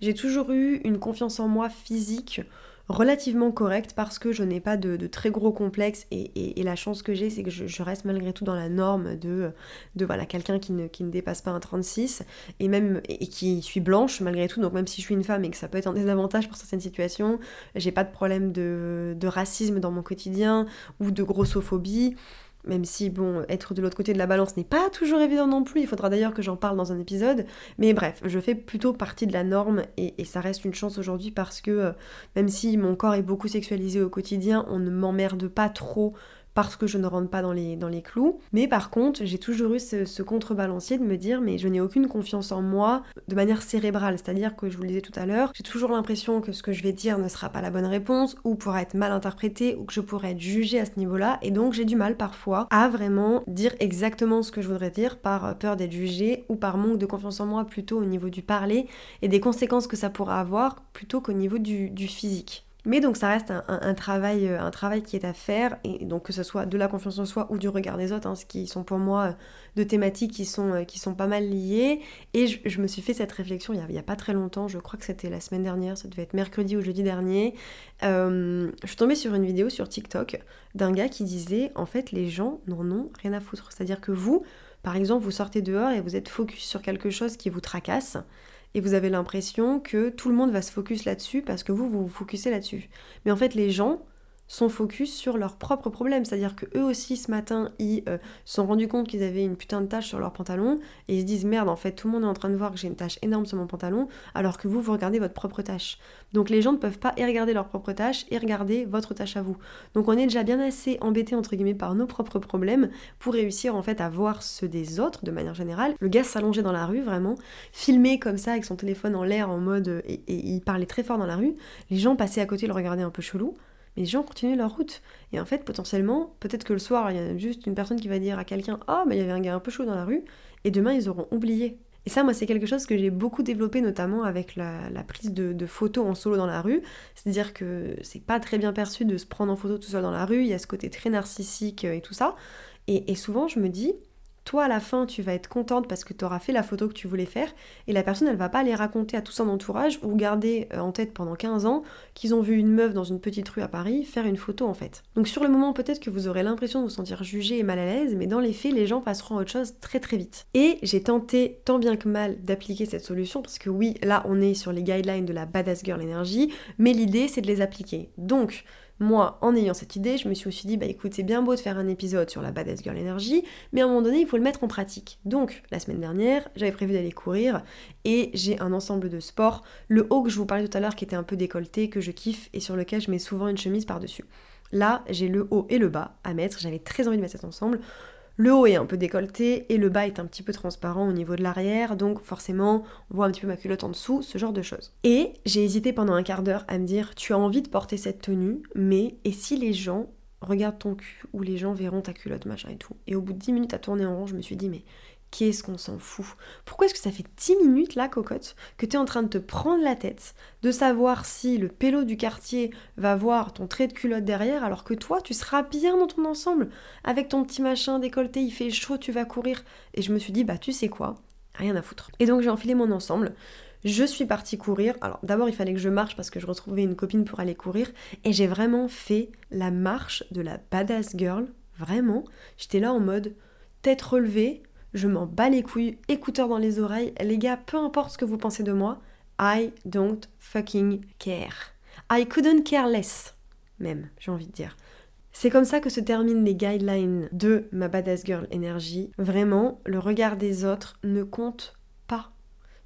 j'ai toujours eu une confiance en moi physique relativement correcte parce que je n'ai pas de, très gros complexes et, la chance que j'ai c'est que je, reste malgré tout dans la norme de, voilà quelqu'un qui ne, dépasse pas un 36 et même et qui suis blanche malgré tout. Donc même si je suis une femme et que ça peut être un désavantage pour certaines situations j'ai pas de problème de racisme dans mon quotidien ou de grossophobie même si, bon, être de l'autre côté de la balance n'est pas toujours évident non plus, il faudra d'ailleurs que j'en parle dans un épisode, mais bref, je fais plutôt partie de la norme et, ça reste une chance aujourd'hui parce que euh, même si mon corps est beaucoup sexualisé au quotidien, on ne m'emmerde pas trop parce que je ne rentre pas dans les, clous. Mais par contre, j'ai toujours eu ce, contrebalancier de me dire mais je n'ai aucune confiance en moi de manière cérébrale. C'est-à-dire que je vous le disais tout à l'heure, j'ai toujours l'impression que ce que je vais dire ne sera pas la bonne réponse ou pourra être mal interprété ou que je pourrais être jugée à ce niveau-là. Et donc j'ai du mal parfois à vraiment dire exactement ce que je voudrais dire par peur d'être jugée ou par manque de confiance en moi plutôt au niveau du parler et des conséquences que ça pourra avoir plutôt qu'au niveau du physique. Mais donc ça reste un, travail, euh, un travail qui est à faire, et donc que ce soit de la confiance en soi ou du regard des autres, hein, ce qui sont pour moi euh, deux thématiques qui sont, euh, qui sont pas mal liées. Et je, me suis fait cette réflexion il n'y a, pas très longtemps, je crois que c'était la semaine dernière, ça devait être mercredi ou jeudi dernier. je suis tombée sur une vidéo sur TikTok d'un gars qui disait en fait les gens n'en ont rien à foutre. C'est-à-dire que vous, par exemple, vous sortez dehors et vous êtes focus sur quelque chose qui vous tracasse et vous avez l'impression que tout le monde va se focus là-dessus parce que vous, vous vous focussez là-dessus. Mais en fait, les gens sont focus sur leurs propres problèmes. C'est-à-dire que eux aussi ce matin, ils euh, se sont rendus compte qu'ils avaient une putain de tâche sur leur pantalon et ils se disent merde, en fait, tout le monde est en train de voir que j'ai une tâche énorme sur mon pantalon, alors que vous, vous regardez votre propre tâche. Donc les gens ne peuvent pas y regarder leur propre tâche et regarder votre tâche à vous. Donc on est déjà bien assez embêté entre guillemets par nos propres problèmes pour réussir en fait à voir ceux des autres de manière générale. Le gars s'allongeait dans la rue vraiment, filmé comme ça avec son téléphone en l'air en mode et, et il parlait très fort dans la rue. Les gens passaient à côté, le regardaient un peu chelou mais les gens continuent leur route. Et en fait, potentiellement, peut-être que le soir, il y a juste une personne qui va dire à quelqu'un Ah, mais il y avait un gars un peu chaud dans la rue, et demain, ils auront oublié. Et ça, moi, c'est quelque chose que j'ai beaucoup développé, notamment avec la, prise de, photos en solo dans la rue. C'est-à-dire que c'est pas très bien perçu de se prendre en photo tout seul dans la rue, il y a ce côté très narcissique euh, et tout ça. et souvent, je me dis, toi à la fin tu vas être contente parce que tu auras fait la photo que tu voulais faire et la personne elle va pas aller raconter à tout son entourage ou garder euh, en tête pendant 15 ans qu'ils ont vu une meuf dans une petite rue à Paris faire une photo en fait. Donc sur le moment peut-être que vous aurez l'impression de vous sentir jugé et mal à l'aise mais dans les faits les gens passeront à autre chose très très vite. Et j'ai tenté tant bien que mal d'appliquer cette solution parce que oui là on est sur les guidelines de la Badass Girl Energy mais l'idée c'est de les appliquer. Donc moi, en ayant cette idée, je me suis aussi dit, bah écoute, c'est bien beau de faire un épisode sur la Badass Girl Energy, mais à un moment donné, il faut le mettre en pratique. Donc, la semaine dernière, j'avais prévu d'aller courir, et j'ai un ensemble de sports. Le haut que je vous parlais tout à l'heure, qui était un peu décolleté, que je kiffe, et sur lequel je mets souvent une chemise par-dessus. Là, j'ai le haut et le bas à mettre, j'avais très envie de mettre cet ensemble. Le haut est un peu décolleté et le bas est un petit peu transparent au niveau de l'arrière, donc forcément on voit un petit peu ma culotte en dessous, ce genre de choses. Et j'ai hésité pendant un quart d'heure à me dire tu as envie de porter cette tenue, mais et si les gens regardent ton cul ou les gens verront ta culotte machin et tout? Et au bout de 10 minutes à tourner en rond, je me suis dit mais Qu'est-ce qu'on s'en fout? Pourquoi est-ce que ça fait 10 minutes là, cocotte, que tu es en train de te prendre la tête, de savoir si le pélo du quartier va voir ton trait de culotte derrière, alors que toi, tu seras bien dans ton ensemble, avec ton petit machin décolleté, il fait chaud, tu vas courir. Et je me suis dit, bah tu sais quoi? Rien à foutre. Et donc j'ai enfilé mon ensemble. Je suis partie courir. Alors d'abord il fallait que je marche parce que je retrouvais une copine pour aller courir. Et j'ai vraiment fait la marche de la badass girl. Vraiment. J'étais là en mode tête relevée, je m'en bats les couilles, écouteurs dans les oreilles, les gars, peu importe ce que vous pensez de moi, I don't fucking care. I couldn't care less, même, j'ai envie de dire. C'est comme ça que se terminent les guidelines de ma Badass Girl Energy. Vraiment, le regard des autres ne compte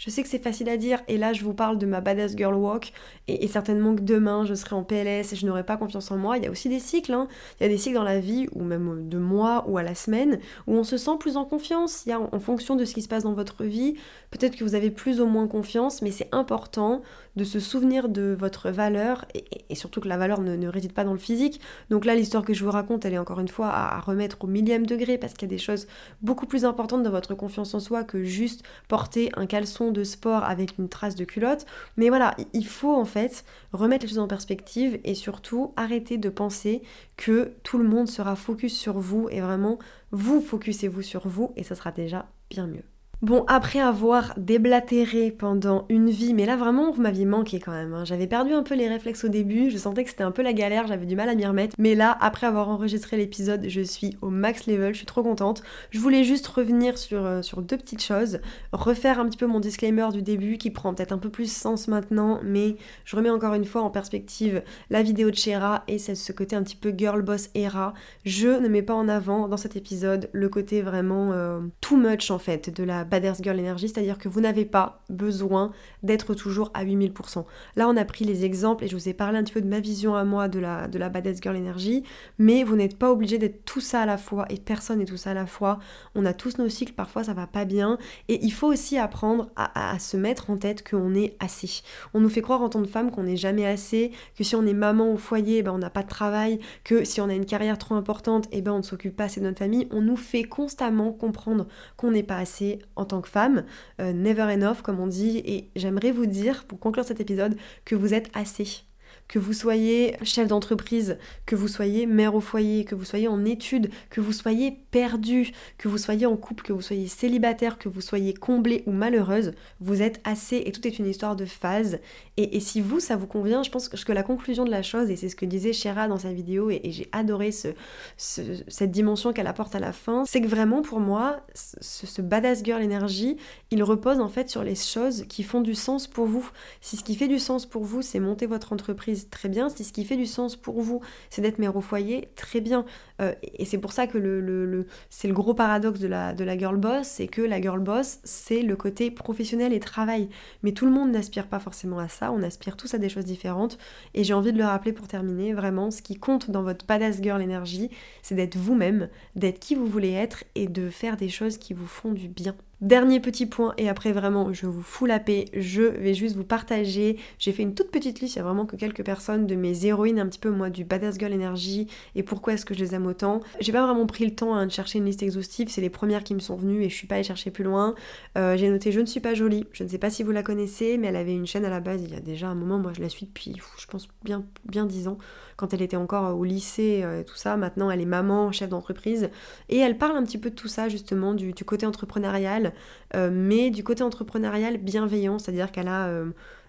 je sais que c'est facile à dire, et là je vous parle de ma badass girl walk, et, certainement que demain je serai en PLS et je n'aurai pas confiance en moi. Il y a aussi des cycles, hein. il y a des cycles dans la vie, ou même de mois ou à la semaine, où on se sent plus en confiance. Il y a en fonction de ce qui se passe dans votre vie, peut-être que vous avez plus ou moins confiance, mais c'est important de se souvenir de votre valeur, et, surtout que la valeur ne, réside pas dans le physique. Donc là l'histoire que je vous raconte, elle est encore une fois à, remettre au millième degré, parce qu'il y a des choses beaucoup plus importantes dans votre confiance en soi que juste porter un caleçon de sport avec une trace de culotte. Mais voilà, il faut en fait remettre les choses en perspective et surtout arrêter de penser que tout le monde sera focus sur vous et vraiment vous focusez-vous sur vous et ça sera déjà bien mieux. Bon, après avoir déblatéré pendant une vie, mais là vraiment vous m'aviez manqué quand même. Hein. J'avais perdu un peu les réflexes au début, je sentais que c'était un peu la galère, j'avais du mal à m'y remettre. Mais là, après avoir enregistré l'épisode, je suis au max level, je suis trop contente. Je voulais juste revenir sur, euh, deux petites choses, refaire un petit peu mon disclaimer du début qui prend peut-être un peu plus sens maintenant, mais je remets encore une fois en perspective la vidéo de Shera et ce côté un petit peu girl boss era. Je ne mets pas en avant dans cet épisode le côté vraiment euh, too much en fait de la Badass Girl Energy, c'est-à-dire que vous n'avez pas besoin d'être toujours à 8000%. Là, on a pris les exemples et je vous ai parlé un petit peu de ma vision à moi de la, de la Badass Girl Energy, mais vous n'êtes pas obligé d'être tout ça à la fois et personne n'est tout ça à la fois. On a tous nos cycles, parfois ça va pas bien et il faut aussi apprendre à, se mettre en tête qu'on est assez. On nous fait croire en tant que femme qu'on n'est jamais assez, que si on est maman au foyer, ben on n'a pas de travail, que si on a une carrière trop importante, eh ben on ne s'occupe pas assez de notre famille. On nous fait constamment comprendre qu'on n'est pas assez en tant que femme, euh, never enough comme on dit, et j'aimerais vous dire, pour conclure cet épisode, que vous êtes assez que vous soyez chef d'entreprise, que vous soyez mère au foyer, que vous soyez en études, que vous soyez perdu, que vous soyez en couple, que vous soyez célibataire, que vous soyez comblée ou malheureuse, vous êtes assez et tout est une histoire de phase. Et, si vous, ça vous convient, je pense que la conclusion de la chose, et c'est ce que disait Shera dans sa vidéo, et, j'ai adoré ce, cette dimension qu'elle apporte à la fin, c'est que vraiment pour moi, ce, ce badass girl énergie, il repose en fait sur les choses qui font du sens pour vous. Si ce qui fait du sens pour vous, c'est monter votre entreprise, très bien. Si ce qui fait du sens pour vous, c'est d'être mère au foyer, très bien. Euh, et c'est pour ça que le, c'est le gros paradoxe de la, de la girl boss, c'est que la girl boss, c'est le côté professionnel et travail. Mais tout le monde n'aspire pas forcément à ça, on aspire tous à des choses différentes. Et j'ai envie de le rappeler pour terminer, vraiment, ce qui compte dans votre badass girl énergie, c'est d'être vous-même, d'être qui vous voulez être et de faire des choses qui vous font du bien. Dernier petit point, et après vraiment je vous fous la paix, je vais juste vous partager. J'ai fait une toute petite liste, il y a vraiment que quelques personnes de mes héroïnes, un petit peu moi du Badass Girl Energy, et pourquoi est-ce que je les aime autant. J'ai pas vraiment pris le temps hein, de chercher une liste exhaustive, c'est les premières qui me sont venues et je suis pas allée chercher plus loin. Euh, j'ai noté Je ne suis pas jolie, je ne sais pas si vous la connaissez, mais elle avait une chaîne à la base il y a déjà un moment, moi je la suis depuis, je pense, bien, bien 10 ans, quand elle était encore au lycée, euh, tout ça. Maintenant elle est maman, chef d'entreprise, et elle parle un petit peu de tout ça justement, du côté entrepreneurial euh, mais du côté entrepreneurial bienveillant, c'est-à-dire qu'elle a,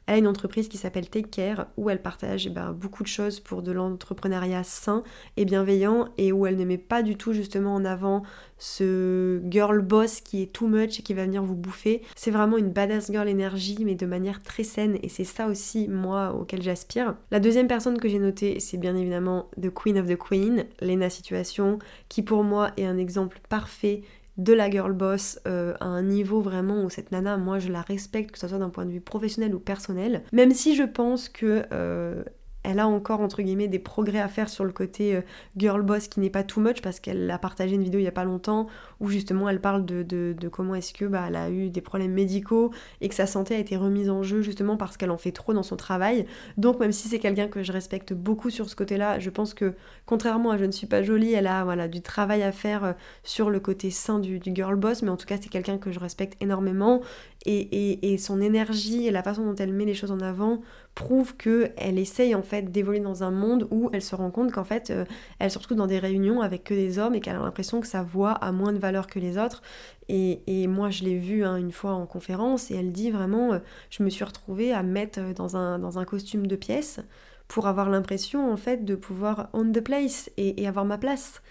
euh, une entreprise qui s'appelle Take Care, où elle partage eh ben, beaucoup de choses pour de l'entrepreneuriat sain et bienveillant, et où elle ne met pas du tout justement en avant ce girl boss qui est too much et qui va venir vous bouffer. C'est vraiment une badass girl énergie, mais de manière très saine, et c'est ça aussi, moi, auquel j'aspire. La deuxième personne que j'ai notée, c'est bien évidemment The Queen of the Queen, Lena Situation, qui pour moi est un exemple parfait de la girl boss euh, à un niveau vraiment où cette nana, moi je la respecte, que ce soit d'un point de vue professionnel ou personnel. Même si je pense que euh, elle a encore entre guillemets des progrès à faire sur le côté euh, girl boss qui n'est pas too much parce qu'elle a partagé une vidéo il y a pas longtemps où justement elle parle de, comment est-ce que bah, elle a eu des problèmes médicaux et que sa santé a été remise en jeu justement parce qu'elle en fait trop dans son travail. Donc même si c'est quelqu'un que je respecte beaucoup sur ce côté-là, je pense que contrairement à Je ne suis pas jolie, elle a du travail à faire euh, sur le côté sain du girl boss, mais en tout cas c'est quelqu'un que je respecte énormément et, son énergie et la façon dont elle met les choses en avant prouve qu'elle essaye en fait d'évoluer dans un monde où elle se rend compte qu'en fait euh, elle se retrouve dans des réunions avec que des hommes et qu'elle a l'impression que sa voix a moins de valeur que les autres. Et, moi je l'ai vue hein, une fois en conférence et elle dit vraiment euh, je me suis retrouvée à mettre dans un, dans un costume de pièce pour avoir l'impression en fait de pouvoir own the place et avoir ma place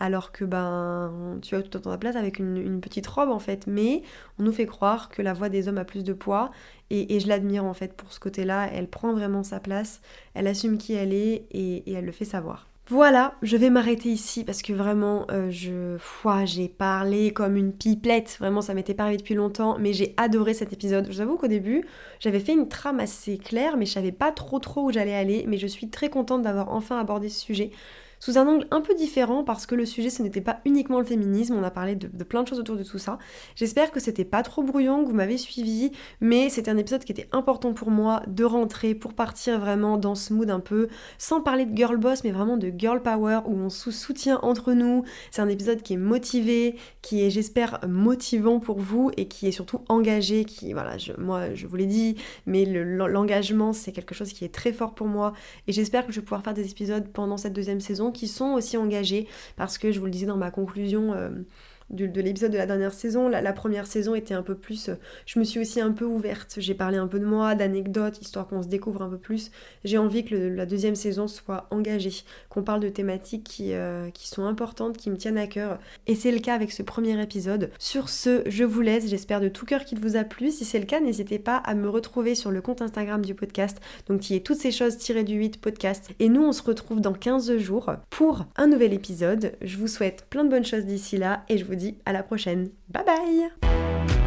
alors que ben tu as tout à ta place avec une, petite robe en fait, mais on nous fait croire que la voix des hommes a plus de poids et, je l'admire en fait pour ce côté-là, elle prend vraiment sa place, elle assume qui elle est et, elle le fait savoir. Voilà, je vais m'arrêter ici parce que vraiment, euh, je, j'ai parlé comme une pipelette. Vraiment, ça m'était pas arrivé depuis longtemps, mais j'ai adoré cet épisode. Je vous avoue qu'au début, j'avais fait une trame assez claire, mais je savais pas trop trop où j'allais aller. Mais je suis très contente d'avoir enfin abordé ce sujet sous un angle un peu différent parce que le sujet ce n'était pas uniquement le féminisme, on a parlé de, plein de choses autour de tout ça. J'espère que c'était pas trop brouillon, que vous m'avez suivi, mais c'était un épisode qui était important pour moi de rentrer pour partir vraiment dans ce mood un peu, sans parler de girl boss, mais vraiment de girl power où on se soutient entre nous. C'est un épisode qui est motivé, qui est j'espère motivant pour vous et qui est surtout engagé, qui voilà, moi je vous l'ai dit, mais l'engagement c'est quelque chose qui est très fort pour moi et j'espère que je vais pouvoir faire des épisodes pendant cette deuxième saison qui sont aussi engagés. Parce que je vous le disais dans ma conclusion, de, l'épisode de la dernière saison. La, première saison était un peu plus. Euh, je me suis aussi un peu ouverte. J'ai parlé un peu de moi, d'anecdotes, histoire qu'on se découvre un peu plus. J'ai envie que la deuxième saison soit engagée, qu'on parle de thématiques qui, euh, qui sont importantes, qui me tiennent à cœur. Et c'est le cas avec ce premier épisode. Sur ce, je vous laisse. J'espère de tout cœur qu'il vous a plu. Si c'est le cas, n'hésitez pas à me retrouver sur le compte Instagram du podcast, donc qui est toutes ces choses tirées du 8 podcast. Et nous, on se retrouve dans 15 jours pour un nouvel épisode. Je vous souhaite plein de bonnes choses d'ici là et je vous à la prochaine. Bye bye